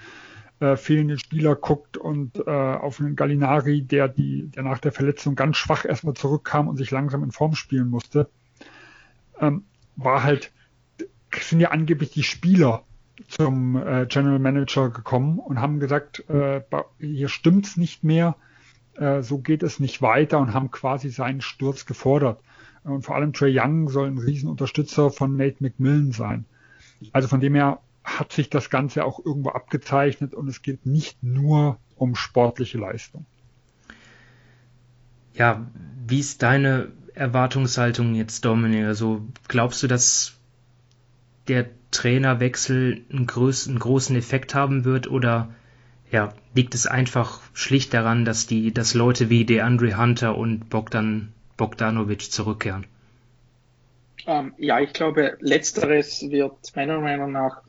äh, fehlenden Spieler guckt und äh, auf einen Gallinari, der die, der nach der Verletzung ganz schwach erstmal zurückkam und sich langsam in Form spielen musste, ähm, war halt, sind ja angeblich die Spieler zum äh, General Manager gekommen und haben gesagt, äh, hier stimmt's nicht mehr, äh, so geht es nicht weiter und haben quasi seinen Sturz gefordert. Und vor allem Trey Young soll ein Riesenunterstützer von Nate McMillan sein. Also von dem her hat sich das Ganze auch irgendwo abgezeichnet und es geht nicht nur um sportliche Leistung.
Ja, wie ist deine Erwartungshaltung jetzt, Dominik? Also glaubst du, dass der Trainerwechsel einen, größ einen großen Effekt haben wird oder ja, liegt es einfach schlicht daran, dass die, dass Leute wie DeAndre Hunter und Bogdan Bogdanovic zurückkehren?
Ähm, ja, ich glaube, letzteres wird meiner Meinung nach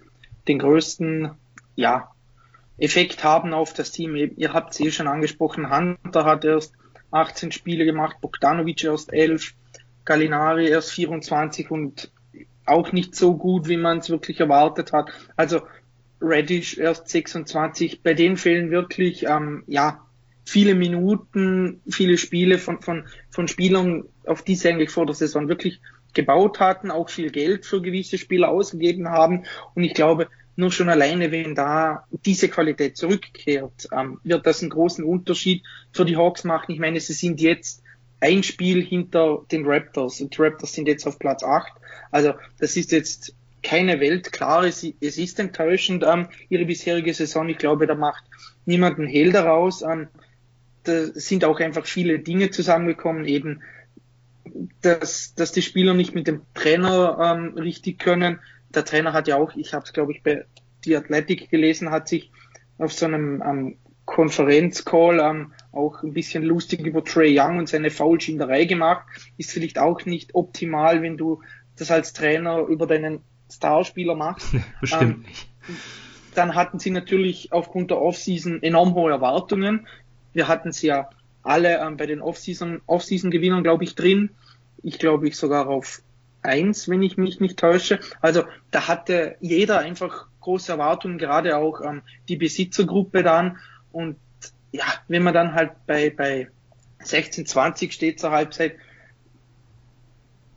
den größten ja, Effekt haben auf das Team. Ihr habt es eh schon angesprochen, Hunter hat erst 18 Spiele gemacht, Bogdanovic erst 11, Gallinari erst 24 und auch nicht so gut, wie man es wirklich erwartet hat. Also Reddish erst 26. Bei denen fehlen wirklich ähm, ja viele Minuten, viele Spiele von, von, von Spielern, auf die sie eigentlich vor der Saison wirklich gebaut hatten, auch viel Geld für gewisse Spieler ausgegeben haben. Und ich glaube, nur schon alleine, wenn da diese Qualität zurückkehrt, ähm, wird das einen großen Unterschied für die Hawks machen. Ich meine, sie sind jetzt ein Spiel hinter den Raptors und die Raptors sind jetzt auf Platz 8. Also das ist jetzt keine Welt. Klar, es, es ist enttäuschend, ähm, ihre bisherige Saison. Ich glaube, da macht niemand einen Hehl daraus. Ähm, da sind auch einfach viele Dinge zusammengekommen, eben dass, dass die Spieler nicht mit dem Trainer ähm, richtig können. Der Trainer hat ja auch, ich habe es glaube ich bei die Athletic gelesen, hat sich auf so einem ähm, Konferenzcall ähm, auch ein bisschen lustig über Trey Young und seine Foulschinderei gemacht. Ist vielleicht auch nicht optimal, wenn du das als Trainer über deinen Starspieler machst.
Bestimmt ähm, nicht.
Dann hatten sie natürlich aufgrund der Offseason enorm hohe Erwartungen. Wir hatten sie ja alle ähm, bei den Offseason, Offseason-Gewinnern, glaube ich, drin. Ich glaube ich sogar auf eins, wenn ich mich nicht täusche. Also da hatte jeder einfach große Erwartungen, gerade auch ähm, die Besitzergruppe dann. Und ja, wenn man dann halt bei, bei 16, 20 steht zur Halbzeit,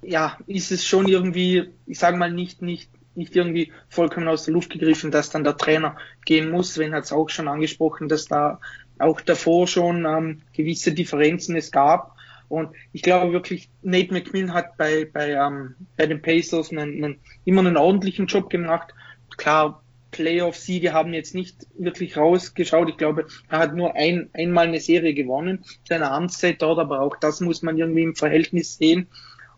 ja, ist es schon irgendwie, ich sage mal nicht, nicht, nicht irgendwie vollkommen aus der Luft gegriffen, dass dann der Trainer gehen muss. Wenn hat es auch schon angesprochen, dass da auch davor schon ähm, gewisse Differenzen es gab. Und ich glaube wirklich, Nate McMillan hat bei, bei, ähm, bei den Pacers einen, einen, immer einen ordentlichen Job gemacht. Klar, Playoff-Siege haben jetzt nicht wirklich rausgeschaut. Ich glaube, er hat nur ein, einmal eine Serie gewonnen, seine Amtszeit dort, aber auch das muss man irgendwie im Verhältnis sehen.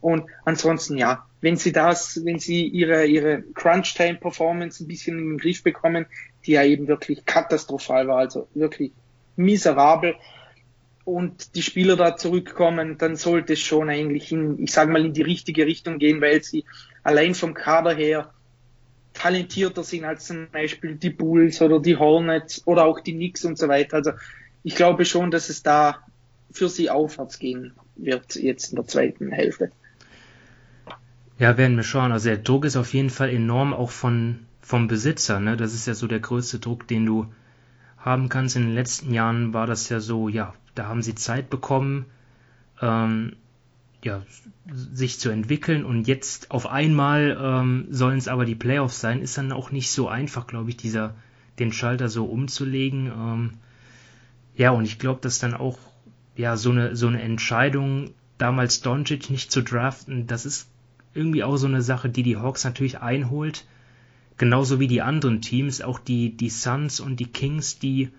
Und ansonsten, ja, wenn sie das, wenn sie ihre, ihre Crunch-Time-Performance ein bisschen in den Griff bekommen, die ja eben wirklich katastrophal war, also wirklich miserabel, und die Spieler da zurückkommen, dann sollte es schon eigentlich in, ich sage mal, in die richtige Richtung gehen, weil sie allein vom Kader her talentierter sind als zum Beispiel die Bulls oder die Hornets oder auch die Knicks und so weiter. Also ich glaube schon, dass es da für sie aufwärts gehen wird jetzt in der zweiten Hälfte.
Ja, werden wir schauen. Also der Druck ist auf jeden Fall enorm, auch von, vom Besitzer. Ne? Das ist ja so der größte Druck, den du haben kannst. In den letzten Jahren war das ja so, ja, da haben sie Zeit bekommen, ähm, ja, sich zu entwickeln und jetzt auf einmal ähm, sollen es aber die Playoffs sein, ist dann auch nicht so einfach, glaube ich, dieser, den Schalter so umzulegen. Ähm, ja, und ich glaube, dass dann auch ja so eine so eine Entscheidung damals Doncic nicht zu draften, das ist irgendwie auch so eine Sache, die die Hawks natürlich einholt. Genauso wie die anderen Teams, auch die, die Suns und die Kings, die,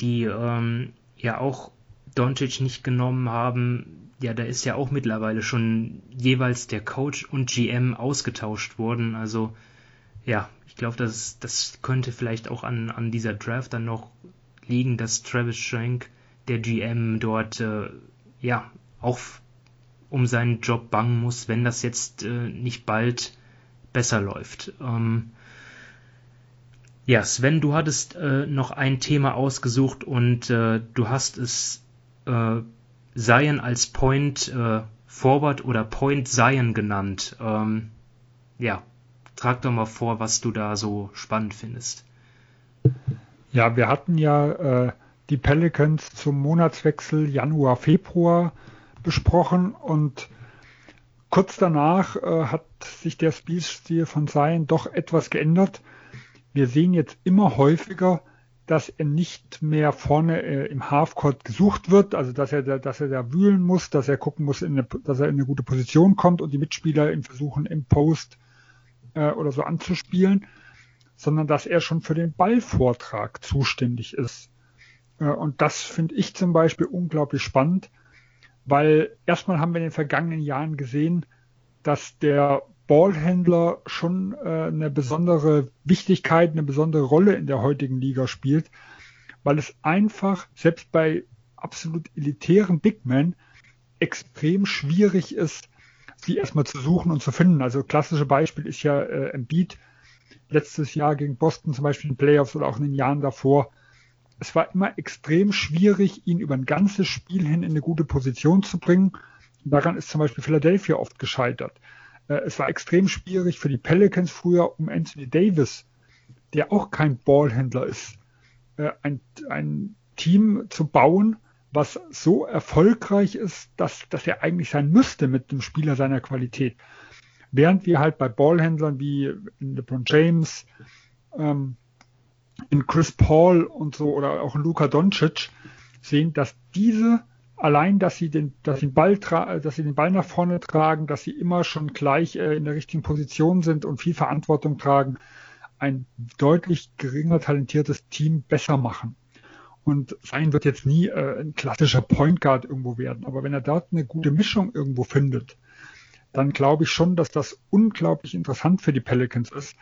die ähm, ja auch Doncic nicht genommen haben. Ja, da ist ja auch mittlerweile schon jeweils der Coach und GM ausgetauscht worden. Also ja, ich glaube, das, das könnte vielleicht auch an, an dieser Draft dann noch liegen, dass Travis Schrank, der GM, dort äh, ja auch um seinen Job bangen muss, wenn das jetzt äh, nicht bald besser läuft. Ähm, ja, Sven, du hattest äh, noch ein Thema ausgesucht und äh, du hast es äh, Zion als Point äh, Forward oder Point Zion genannt. Ähm, ja, trag doch mal vor, was du da so spannend findest.
Ja, wir hatten ja äh, die Pelicans zum Monatswechsel Januar, Februar besprochen und kurz danach äh, hat sich der Spielstil von Zion doch etwas geändert. Wir sehen jetzt immer häufiger, dass er nicht mehr vorne äh, im Halfcourt gesucht wird, also dass er, da, dass er da wühlen muss, dass er gucken muss, eine, dass er in eine gute Position kommt und die Mitspieler ihn versuchen im Post äh, oder so anzuspielen, sondern dass er schon für den Ballvortrag zuständig ist. Äh, und das finde ich zum Beispiel unglaublich spannend, weil erstmal haben wir in den vergangenen Jahren gesehen, dass der Ballhändler schon äh, eine besondere Wichtigkeit, eine besondere Rolle in der heutigen Liga spielt, weil es einfach selbst bei absolut elitären Big Men extrem schwierig ist, sie erstmal zu suchen und zu finden. Also klassische Beispiel ist ja äh, Embiid letztes Jahr gegen Boston zum Beispiel in den Playoffs oder auch in den Jahren davor. Es war immer extrem schwierig, ihn über ein ganzes Spiel hin in eine gute Position zu bringen. Daran ist zum Beispiel Philadelphia oft gescheitert. Äh, es war extrem schwierig für die Pelicans früher um Anthony Davis, der auch kein Ballhändler ist, äh, ein, ein Team zu bauen, was so erfolgreich ist, dass, dass er eigentlich sein müsste mit einem Spieler seiner Qualität. Während wir halt bei Ballhändlern wie in LeBron James, ähm, in Chris Paul und so oder auch in Luka Doncic sehen, dass diese allein, dass sie den, dass sie den Ball tra dass sie den Ball nach vorne tragen, dass sie immer schon gleich äh, in der richtigen Position sind und viel Verantwortung tragen, ein deutlich geringer talentiertes Team besser machen. Und sein wird jetzt nie äh, ein klassischer Point Guard irgendwo werden, aber wenn er dort eine gute Mischung irgendwo findet, dann glaube ich schon, dass das unglaublich interessant für die Pelicans ist,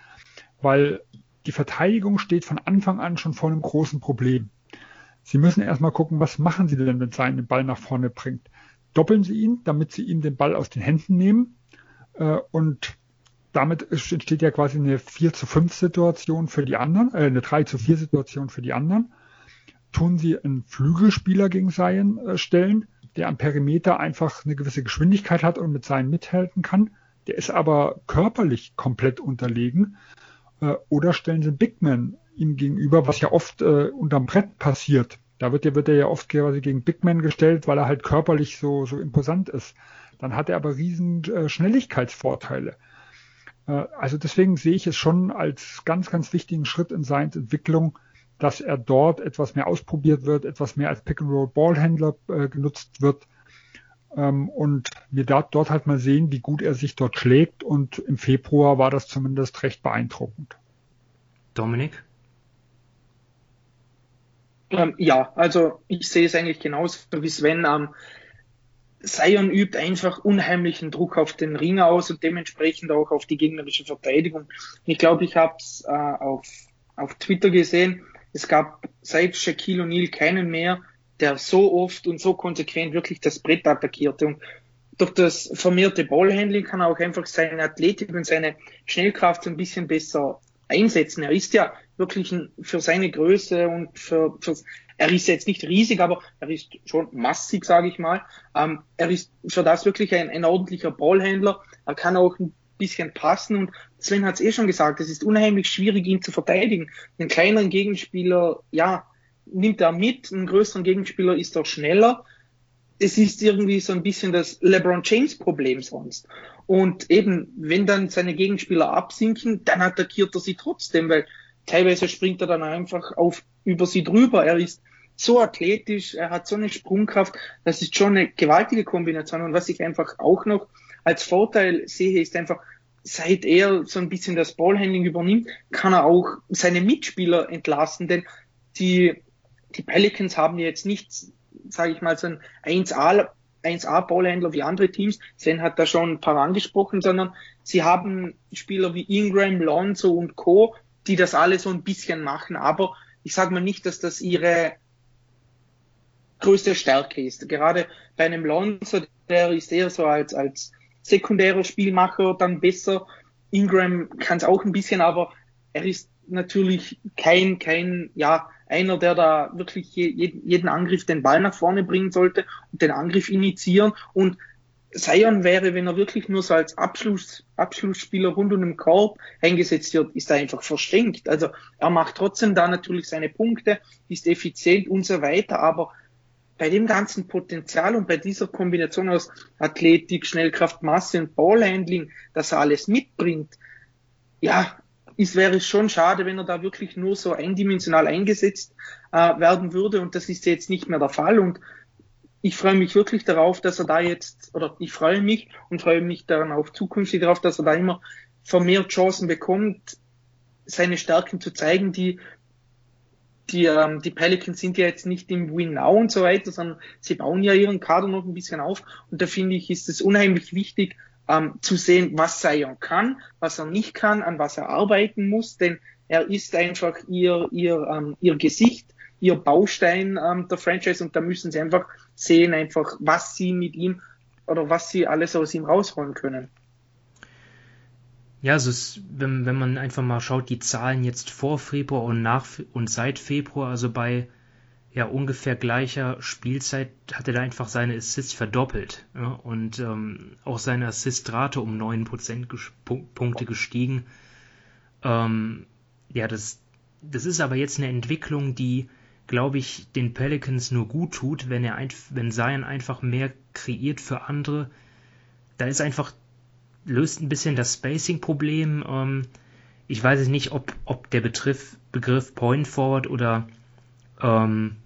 weil die Verteidigung steht von Anfang an schon vor einem großen Problem. Sie müssen erstmal gucken, was machen Sie denn, wenn Sein den Ball nach vorne bringt. Doppeln Sie ihn, damit Sie ihm den Ball aus den Händen nehmen. Äh, und damit entsteht ja quasi eine 4 zu 5 Situation für die anderen, äh, eine 3 zu 4 Situation für die anderen. Tun Sie einen Flügelspieler gegen Sein äh, stellen, der am Perimeter einfach eine gewisse Geschwindigkeit hat und mit Sein mithalten kann. Der ist aber körperlich komplett unterlegen. Äh, oder stellen Sie einen Bigman ihm gegenüber, was ja oft äh, unterm Brett passiert. Da wird, wird er ja oft quasi gegen Big Man gestellt, weil er halt körperlich so, so imposant ist. Dann hat er aber riesen äh, Schnelligkeitsvorteile. Äh, also deswegen sehe ich es schon als ganz, ganz wichtigen Schritt in seiner Entwicklung, dass er dort etwas mehr ausprobiert wird, etwas mehr als Pick-and-Roll-Ballhändler äh, genutzt wird ähm, und wir da, dort halt mal sehen, wie gut er sich dort schlägt und im Februar war das zumindest recht beeindruckend.
Dominik?
Ähm, ja, also ich sehe es eigentlich genauso wie Sven. Ähm, Sion übt einfach unheimlichen Druck auf den Ring aus und dementsprechend auch auf die gegnerische Verteidigung. Ich glaube, ich habe es äh, auf, auf Twitter gesehen. Es gab seit Shaquille O'Neal keinen mehr, der so oft und so konsequent wirklich das Brett attackierte. Und durch das vermehrte Ballhandling kann er auch einfach seine Athletik und seine Schnellkraft ein bisschen besser einsetzen. Er ist ja wirklich ein, für seine Größe und für, für er ist jetzt nicht riesig, aber er ist schon massig, sage ich mal. Ähm, er ist für das wirklich ein, ein ordentlicher Ballhändler. Er kann auch ein bisschen passen und Sven hat es eh schon gesagt, es ist unheimlich schwierig, ihn zu verteidigen. Einen kleineren Gegenspieler, ja, nimmt er mit, einen größeren Gegenspieler ist er schneller. Es ist irgendwie so ein bisschen das LeBron James Problem sonst. Und eben, wenn dann seine Gegenspieler absinken, dann attackiert er sie trotzdem, weil teilweise springt er dann einfach auf über sie drüber. Er ist so athletisch, er hat so eine Sprungkraft, das ist schon eine gewaltige Kombination. Und was ich einfach auch noch als Vorteil sehe, ist einfach, seit er so ein bisschen das Ballhandling übernimmt, kann er auch seine Mitspieler entlassen, denn die, die Pelicans haben jetzt nicht, sage ich mal, so ein 1A 1A-Ballhändler wie andere Teams. Sven hat da schon ein paar angesprochen, sondern sie haben Spieler wie Ingram, Lonzo und Co., die das alle so ein bisschen machen. Aber ich sage mal nicht, dass das ihre größte Stärke ist. Gerade bei einem Lonzo, der ist eher so als, als sekundärer Spielmacher dann besser. Ingram kann es auch ein bisschen, aber er ist natürlich kein, kein, ja, einer, der da wirklich jeden Angriff den Ball nach vorne bringen sollte und den Angriff initiieren. Und Sion wäre, wenn er wirklich nur so als Abschluss, Abschlussspieler rund um den Korb eingesetzt wird, ist er einfach verschenkt. Also er macht trotzdem da natürlich seine Punkte, ist effizient und so weiter, aber bei dem ganzen Potenzial und bei dieser Kombination aus Athletik, Schnellkraft, Masse und Ballhandling, dass er alles mitbringt, ja, es wäre schon schade, wenn er da wirklich nur so eindimensional eingesetzt äh, werden würde. Und das ist jetzt nicht mehr der Fall. Und ich freue mich wirklich darauf, dass er da jetzt, oder ich freue mich und freue mich dann auf zukünftig darauf, dass er da immer vermehrt Chancen bekommt, seine Stärken zu zeigen, die die, ähm, die Pelicans sind ja jetzt nicht im Win Now und so weiter, sondern sie bauen ja ihren Kader noch ein bisschen auf. Und da finde ich, ist es unheimlich wichtig, ähm, zu sehen, was Sion kann, was er nicht kann, an was er arbeiten muss, denn er ist einfach ihr, ihr, ähm, ihr Gesicht, ihr Baustein ähm, der Franchise. Und da müssen sie einfach sehen, einfach, was sie mit ihm oder was sie alles aus ihm rausholen können.
Ja, also es, wenn, wenn man einfach mal schaut, die Zahlen jetzt vor Februar und nach und seit Februar, also bei ja ungefähr gleicher Spielzeit hat er da einfach seine Assists verdoppelt ja, und ähm, auch seine Assistrate um 9 Prozentpunkte gestiegen. Ähm, ja, das, das ist aber jetzt eine Entwicklung, die, glaube ich, den Pelicans nur gut tut, wenn er wenn Zion einfach mehr kreiert für andere. Da ist einfach löst ein bisschen das Spacing-Problem. Ähm, ich weiß nicht, ob, ob der Betriff, Begriff Point Forward oder ähm,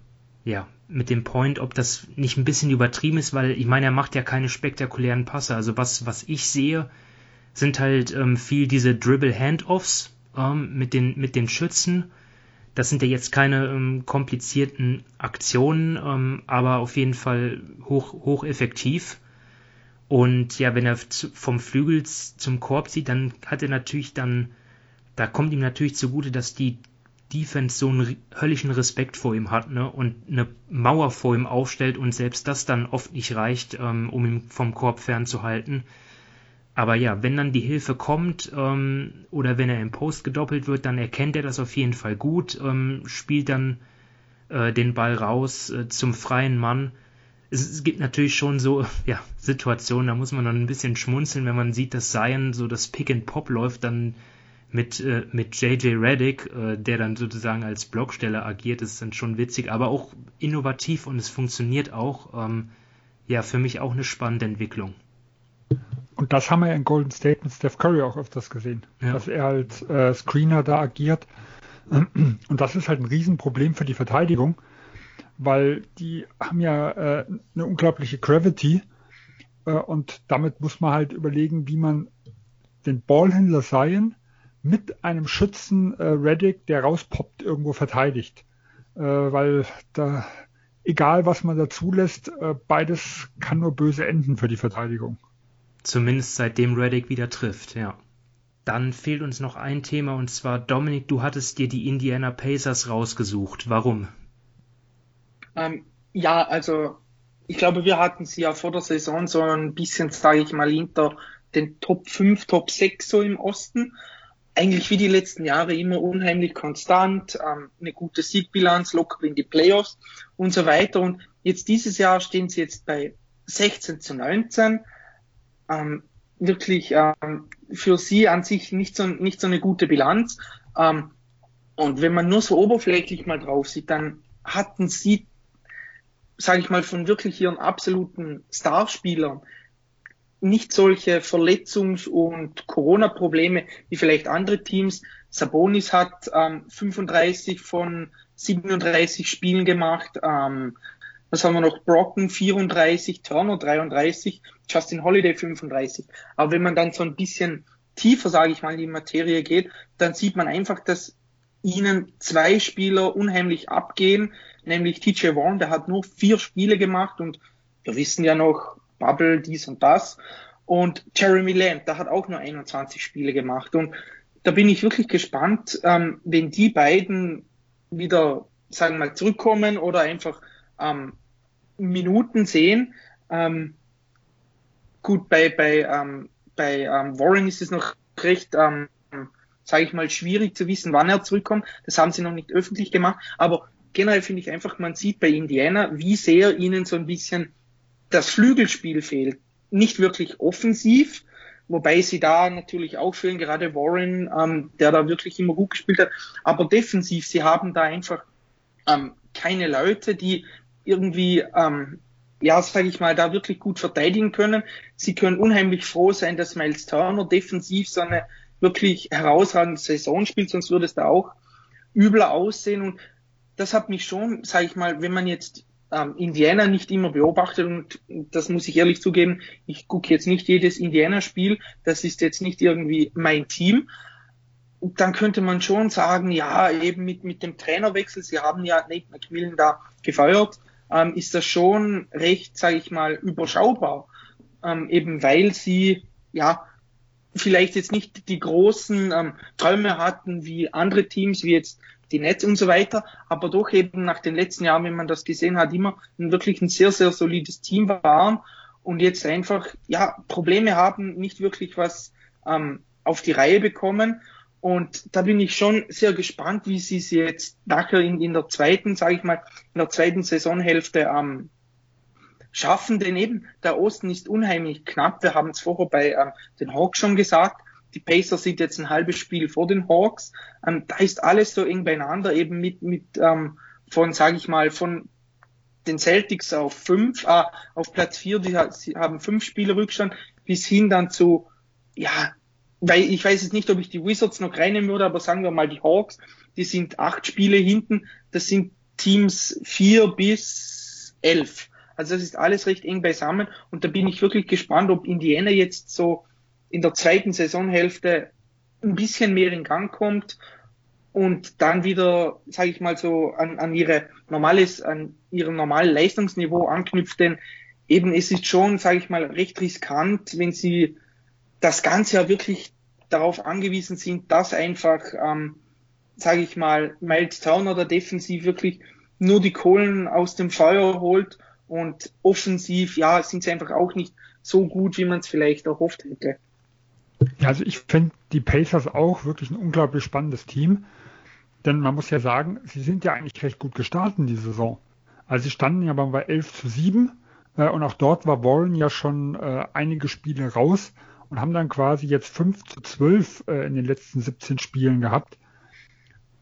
ja, mit dem Point, ob das nicht ein bisschen übertrieben ist, weil ich meine, er macht ja keine spektakulären Passe. Also was, was ich sehe, sind halt ähm, viel diese Dribble-Handoffs ähm, mit, den, mit den Schützen. Das sind ja jetzt keine ähm, komplizierten Aktionen, ähm, aber auf jeden Fall hoch, hoch effektiv. Und ja, wenn er vom Flügel zum Korb zieht, dann hat er natürlich dann, da kommt ihm natürlich zugute, dass die Defense so einen höllischen Respekt vor ihm hat, ne, und eine Mauer vor ihm aufstellt und selbst das dann oft nicht reicht, ähm, um ihn vom Korb fernzuhalten. Aber ja, wenn dann die Hilfe kommt ähm, oder wenn er im Post gedoppelt wird, dann erkennt er das auf jeden Fall gut, ähm, spielt dann äh, den Ball raus äh, zum freien Mann es, es, gibt natürlich schon so ja, Situationen, da muss man dann ein bisschen schmunzeln, wenn man sieht, dass Zion so das Pick and Pop läuft, dann mit, äh, mit JJ Reddick, äh, der dann sozusagen als Blocksteller agiert, ist dann schon witzig, aber auch innovativ und es funktioniert auch. Ähm, ja, für mich auch eine spannende Entwicklung.
Und das haben wir in Golden State mit Steph Curry auch öfters gesehen, ja. dass er als äh, Screener da agiert. Und das ist halt ein Riesenproblem für die Verteidigung, weil die haben ja äh, eine unglaubliche Gravity äh, und damit muss man halt überlegen, wie man den Ballhändler Zion mit einem Schützen äh, Reddick, der rauspoppt, irgendwo verteidigt. Äh, weil da, egal was man da zulässt, äh, beides kann nur böse enden für die Verteidigung.
Zumindest seitdem Reddick wieder trifft, ja. Dann fehlt uns noch ein Thema und zwar, Dominik, du hattest dir die Indiana Pacers rausgesucht. Warum?
Ähm, ja, also ich glaube, wir hatten sie ja vor der Saison so ein bisschen, sage ich mal, hinter den Top 5, Top 6 so im Osten. Eigentlich wie die letzten Jahre immer unheimlich konstant, ähm, eine gute Siegbilanz, locker in die Playoffs und so weiter. Und jetzt dieses Jahr stehen sie jetzt bei 16 zu 19. Ähm, wirklich ähm, für sie an sich nicht so, nicht so eine gute Bilanz. Ähm, und wenn man nur so oberflächlich mal drauf sieht, dann hatten sie sage ich mal, von wirklich ihren absoluten Starspielern nicht solche Verletzungs- und Corona-Probleme wie vielleicht andere Teams. Sabonis hat ähm, 35 von 37 Spielen gemacht. Ähm, was haben wir noch? Brocken 34, Turner 33, Justin Holiday 35. Aber wenn man dann so ein bisschen tiefer, sage ich mal, in die Materie geht, dann sieht man einfach, dass ihnen zwei Spieler unheimlich abgehen, nämlich TJ Warren, der hat nur vier Spiele gemacht und wir wissen ja noch, Bubble, dies und das. Und Jeremy Lamb, der hat auch nur 21 Spiele gemacht. Und da bin ich wirklich gespannt, ähm, wenn die beiden wieder, sagen wir mal, zurückkommen oder einfach ähm, Minuten sehen. Ähm, gut, bei, bei, ähm, bei ähm, Warren ist es noch recht, ähm, sage ich mal, schwierig zu wissen, wann er zurückkommt. Das haben sie noch nicht öffentlich gemacht. Aber generell finde ich einfach, man sieht bei Indiana, wie sehr ihnen so ein bisschen das Flügelspiel fehlt. Nicht wirklich offensiv, wobei sie da natürlich auch fehlen, gerade Warren, ähm, der da wirklich immer gut gespielt hat. Aber defensiv, sie haben da einfach ähm, keine Leute, die irgendwie ähm, ja, sage ich mal, da wirklich gut verteidigen können. Sie können unheimlich froh sein, dass Miles Turner defensiv so eine wirklich herausragende Saison spielt, sonst würde es da auch übler aussehen. Und das hat mich schon, sage ich mal, wenn man jetzt ähm, Indiana nicht immer beobachtet und das muss ich ehrlich zugeben, ich gucke jetzt nicht jedes Indiana-Spiel, das ist jetzt nicht irgendwie mein Team. Dann könnte man schon sagen, ja, eben mit, mit dem Trainerwechsel, sie haben ja Nate McMillan da gefeuert, ähm, ist das schon recht, sage ich mal, überschaubar. Ähm, eben weil sie ja vielleicht jetzt nicht die großen ähm, Träume hatten wie andere Teams, wie jetzt die Nets und so weiter, aber doch eben nach den letzten Jahren, wenn man das gesehen hat, immer ein wirklich ein sehr, sehr solides Team waren und jetzt einfach ja Probleme haben, nicht wirklich was ähm, auf die Reihe bekommen und da bin ich schon sehr gespannt, wie sie es jetzt nachher in, in der zweiten, sage ich mal, in der zweiten Saisonhälfte ähm, schaffen. Denn eben der Osten ist unheimlich knapp. Wir haben es vorher bei ähm, den Hawks schon gesagt. Die Pacers sind jetzt ein halbes Spiel vor den Hawks. Ähm, da ist alles so eng beieinander, eben mit, mit ähm, von, sage ich mal, von den Celtics auf fünf, äh, auf Platz vier, die haben fünf Spiele Rückstand, bis hin dann zu, ja, weil ich weiß jetzt nicht, ob ich die Wizards noch reinnehmen würde, aber sagen wir mal die Hawks, die sind acht Spiele hinten, das sind Teams vier bis elf. Also das ist alles recht eng beisammen. Und da bin ich wirklich gespannt, ob Indiana jetzt so in der zweiten Saisonhälfte ein bisschen mehr in Gang kommt und dann wieder, sage ich mal so, an, an ihre normales, an ihrem normalen Leistungsniveau anknüpft, denn eben es ist schon, sage ich mal, recht riskant, wenn sie das Ganze ja wirklich darauf angewiesen sind, dass einfach, ähm, sage ich mal, Miles Turner der defensiv wirklich nur die Kohlen aus dem Feuer holt und offensiv, ja, sind sie einfach auch nicht so gut, wie man es vielleicht erhofft hätte.
Also ich finde die Pacers auch wirklich ein unglaublich spannendes Team. Denn man muss ja sagen, sie sind ja eigentlich recht gut gestartet in die Saison. Also sie standen ja bei 11 zu 7 äh, und auch dort war Warren ja schon äh, einige Spiele raus und haben dann quasi jetzt 5 zu 12 äh, in den letzten 17 Spielen gehabt.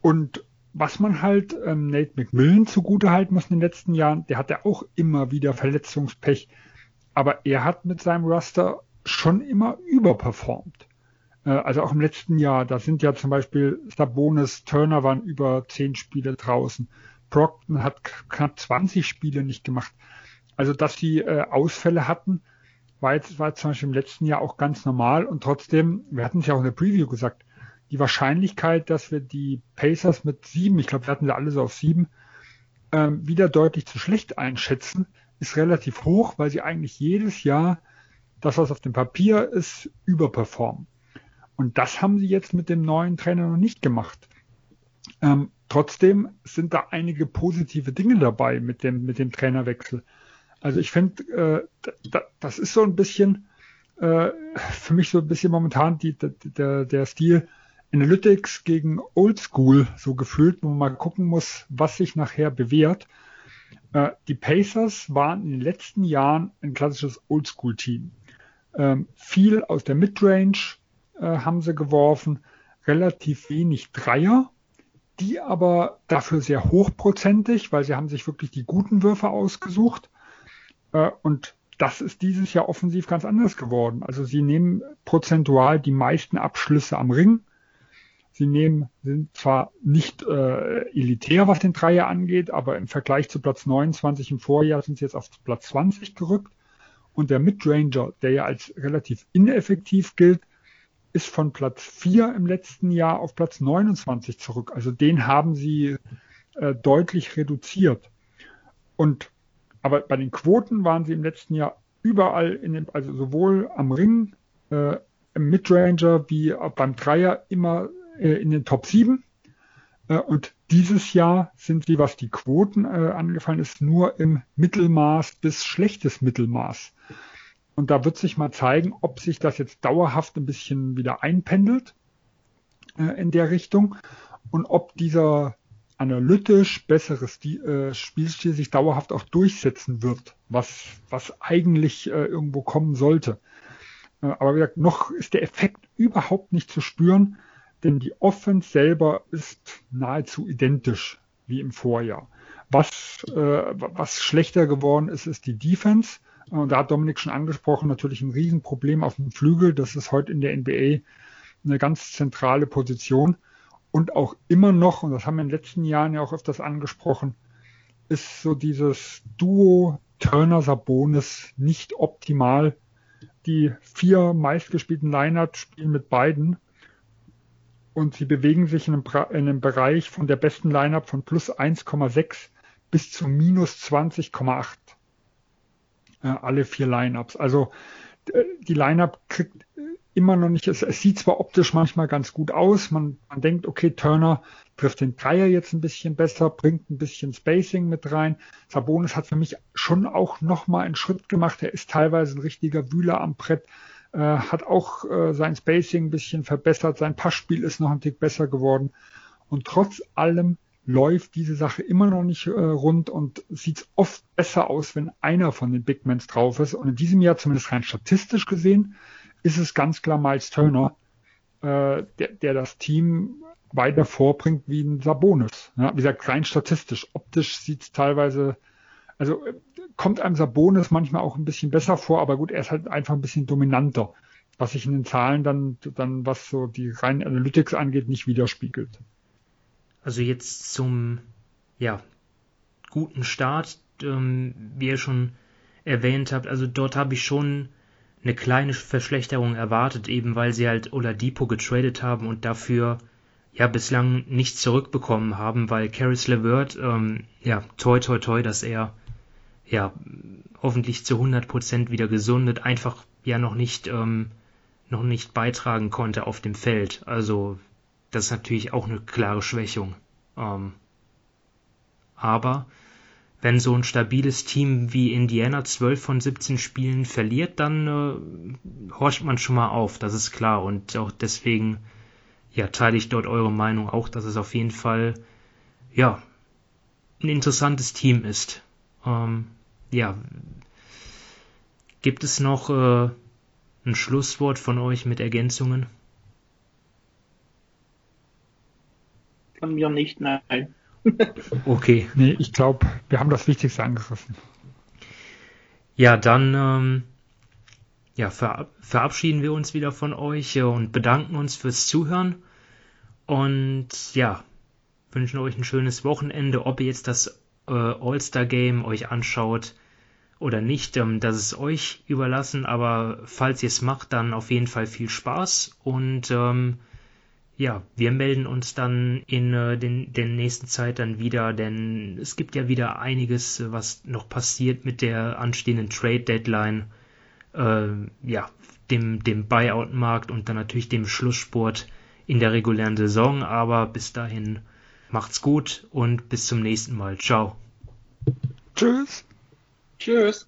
Und was man halt ähm, Nate McMillan zugute halten muss in den letzten Jahren, der hat ja auch immer wieder Verletzungspech. Aber er hat mit seinem Raster schon immer überperformt. Äh, also auch im letzten Jahr, da sind ja zum Beispiel Sabonis, Turner waren über 10 Spiele draußen. Brockton hat knapp 20 Spiele nicht gemacht. Also dass sie äh, Ausfälle hatten, war jetzt, war zum Beispiel im letzten Jahr auch ganz normal und trotzdem, wir hatten es ja auch in der Preview gesagt, die Wahrscheinlichkeit, dass wir die Pacers mit sieben, ich glaube, wir hatten sie alle so auf sieben, ähm, wieder deutlich zu schlecht einschätzen, ist relativ hoch, weil sie eigentlich jedes Jahr das, was auf dem Papier ist, überperformen. Und das haben sie jetzt mit dem neuen Trainer noch nicht gemacht. Ähm, trotzdem sind da einige positive Dinge dabei mit dem, mit dem Trainerwechsel. Also ich finde, äh, das ist so ein bisschen äh, für mich so ein bisschen momentan die, der, der Stil Analytics gegen Oldschool so gefühlt, wo man mal gucken muss, was sich nachher bewährt. Äh, die Pacers waren in den letzten Jahren ein klassisches Oldschool-Team. Ähm, viel aus der Midrange äh, haben sie geworfen, relativ wenig Dreier, die aber dafür sehr hochprozentig, weil sie haben sich wirklich die guten Würfe ausgesucht und das ist dieses Jahr offensiv ganz anders geworden. Also sie nehmen prozentual die meisten Abschlüsse am Ring. Sie nehmen, sind zwar nicht äh, elitär, was den Dreier angeht, aber im Vergleich zu Platz 29 im Vorjahr sind sie jetzt auf Platz 20 gerückt. Und der Midranger, der ja als relativ ineffektiv gilt, ist von Platz 4 im letzten Jahr auf Platz 29 zurück. Also den haben sie äh, deutlich reduziert. Und aber bei den Quoten waren sie im letzten Jahr überall in den, also sowohl am Ring, äh, im Midranger wie beim Dreier immer äh, in den Top 7. Äh, und dieses Jahr sind sie, was die Quoten äh, angefallen ist, nur im Mittelmaß bis schlechtes Mittelmaß. Und da wird sich mal zeigen, ob sich das jetzt dauerhaft ein bisschen wieder einpendelt. äh, in der Richtung. Und ob dieser analytisch besseres äh, Spielstil sich dauerhaft auch durchsetzen wird, was, was eigentlich äh, irgendwo kommen sollte. Äh, aber wie gesagt, noch ist der Effekt überhaupt nicht zu spüren, denn die Offense selber ist nahezu identisch wie im Vorjahr. Was, äh, was schlechter geworden ist, ist die Defense. Und da hat Dominik schon angesprochen, natürlich ein Riesenproblem auf dem Flügel. Das ist heute in der NBA eine ganz zentrale Position. Und auch immer noch, und das haben wir in den letzten Jahren ja auch öfters angesprochen, ist so dieses Duo Turner-Sabonis nicht optimal. Die vier meistgespielten Lineups spielen mit beiden und sie bewegen sich in einem, in einem Bereich von der besten Lineup von plus 1,6 bis zu minus 20,8. Äh, alle vier Lineups. Also die Lineup kriegt immer noch nicht, es, es, sieht zwar optisch manchmal ganz gut aus, man, man denkt, okay, Turner trifft den Dreier jetzt ein bisschen besser, bringt ein bisschen Spacing mit rein. Sabonis hat für mich schon auch nochmal einen Schritt gemacht, er ist teilweise ein richtiger Wühler am Brett, äh, hat auch äh, sein Spacing ein bisschen verbessert, sein Passspiel ist noch ein Tick besser geworden. Und trotz allem läuft diese Sache immer noch nicht äh, rund und sieht oft besser aus, wenn einer von den Big Mans drauf ist. Und in diesem Jahr, zumindest rein statistisch gesehen, ist es ganz klar Miles Turner, äh, der, der das Team weiter vorbringt wie ein Sabonis. Ja, wie gesagt, rein statistisch. Optisch sieht es teilweise, also äh, kommt einem Sabonis manchmal auch ein bisschen besser vor, aber gut, er ist halt einfach ein bisschen dominanter, was sich in den Zahlen dann, dann was so die reinen Analytics angeht, nicht widerspiegelt.
Also jetzt zum ja, guten Start, ähm, wie ihr schon erwähnt habt, also dort habe ich schon eine kleine Verschlechterung erwartet, eben weil sie halt Oladipo getradet haben und dafür ja bislang nichts zurückbekommen haben, weil Caris LeVert, ähm, ja, toi toi toi, dass er ja hoffentlich zu 100% wieder gesundet, einfach ja noch nicht ähm, noch nicht beitragen konnte auf dem Feld. Also das ist natürlich auch eine klare Schwächung. Ähm, aber wenn so ein stabiles Team wie Indiana 12 von 17 Spielen verliert, dann äh, horcht man schon mal auf, das ist klar. Und auch deswegen ja, teile ich dort eure Meinung auch, dass es auf jeden Fall ja, ein interessantes Team ist. Ähm, ja, gibt es noch äh, ein Schlusswort von euch mit Ergänzungen?
Von mir nicht, nein.
Okay. Nee, ich glaube, wir haben das Wichtigste angegriffen.
Ja, dann ähm, ja, ver verabschieden wir uns wieder von euch und bedanken uns fürs Zuhören. Und ja, wünschen euch ein schönes Wochenende. Ob ihr jetzt das äh, All-Star-Game euch anschaut oder nicht, ähm, das ist euch überlassen. Aber falls ihr es macht, dann auf jeden Fall viel Spaß und ähm, ja, wir melden uns dann in äh, den, der nächsten Zeit dann wieder, denn es gibt ja wieder einiges, was noch passiert mit der anstehenden Trade Deadline, äh, ja, dem, dem Buyout-Markt und dann natürlich dem Schlusssport in der regulären Saison. Aber bis dahin macht's gut und bis zum nächsten Mal. Ciao.
Tschüss.
Tschüss.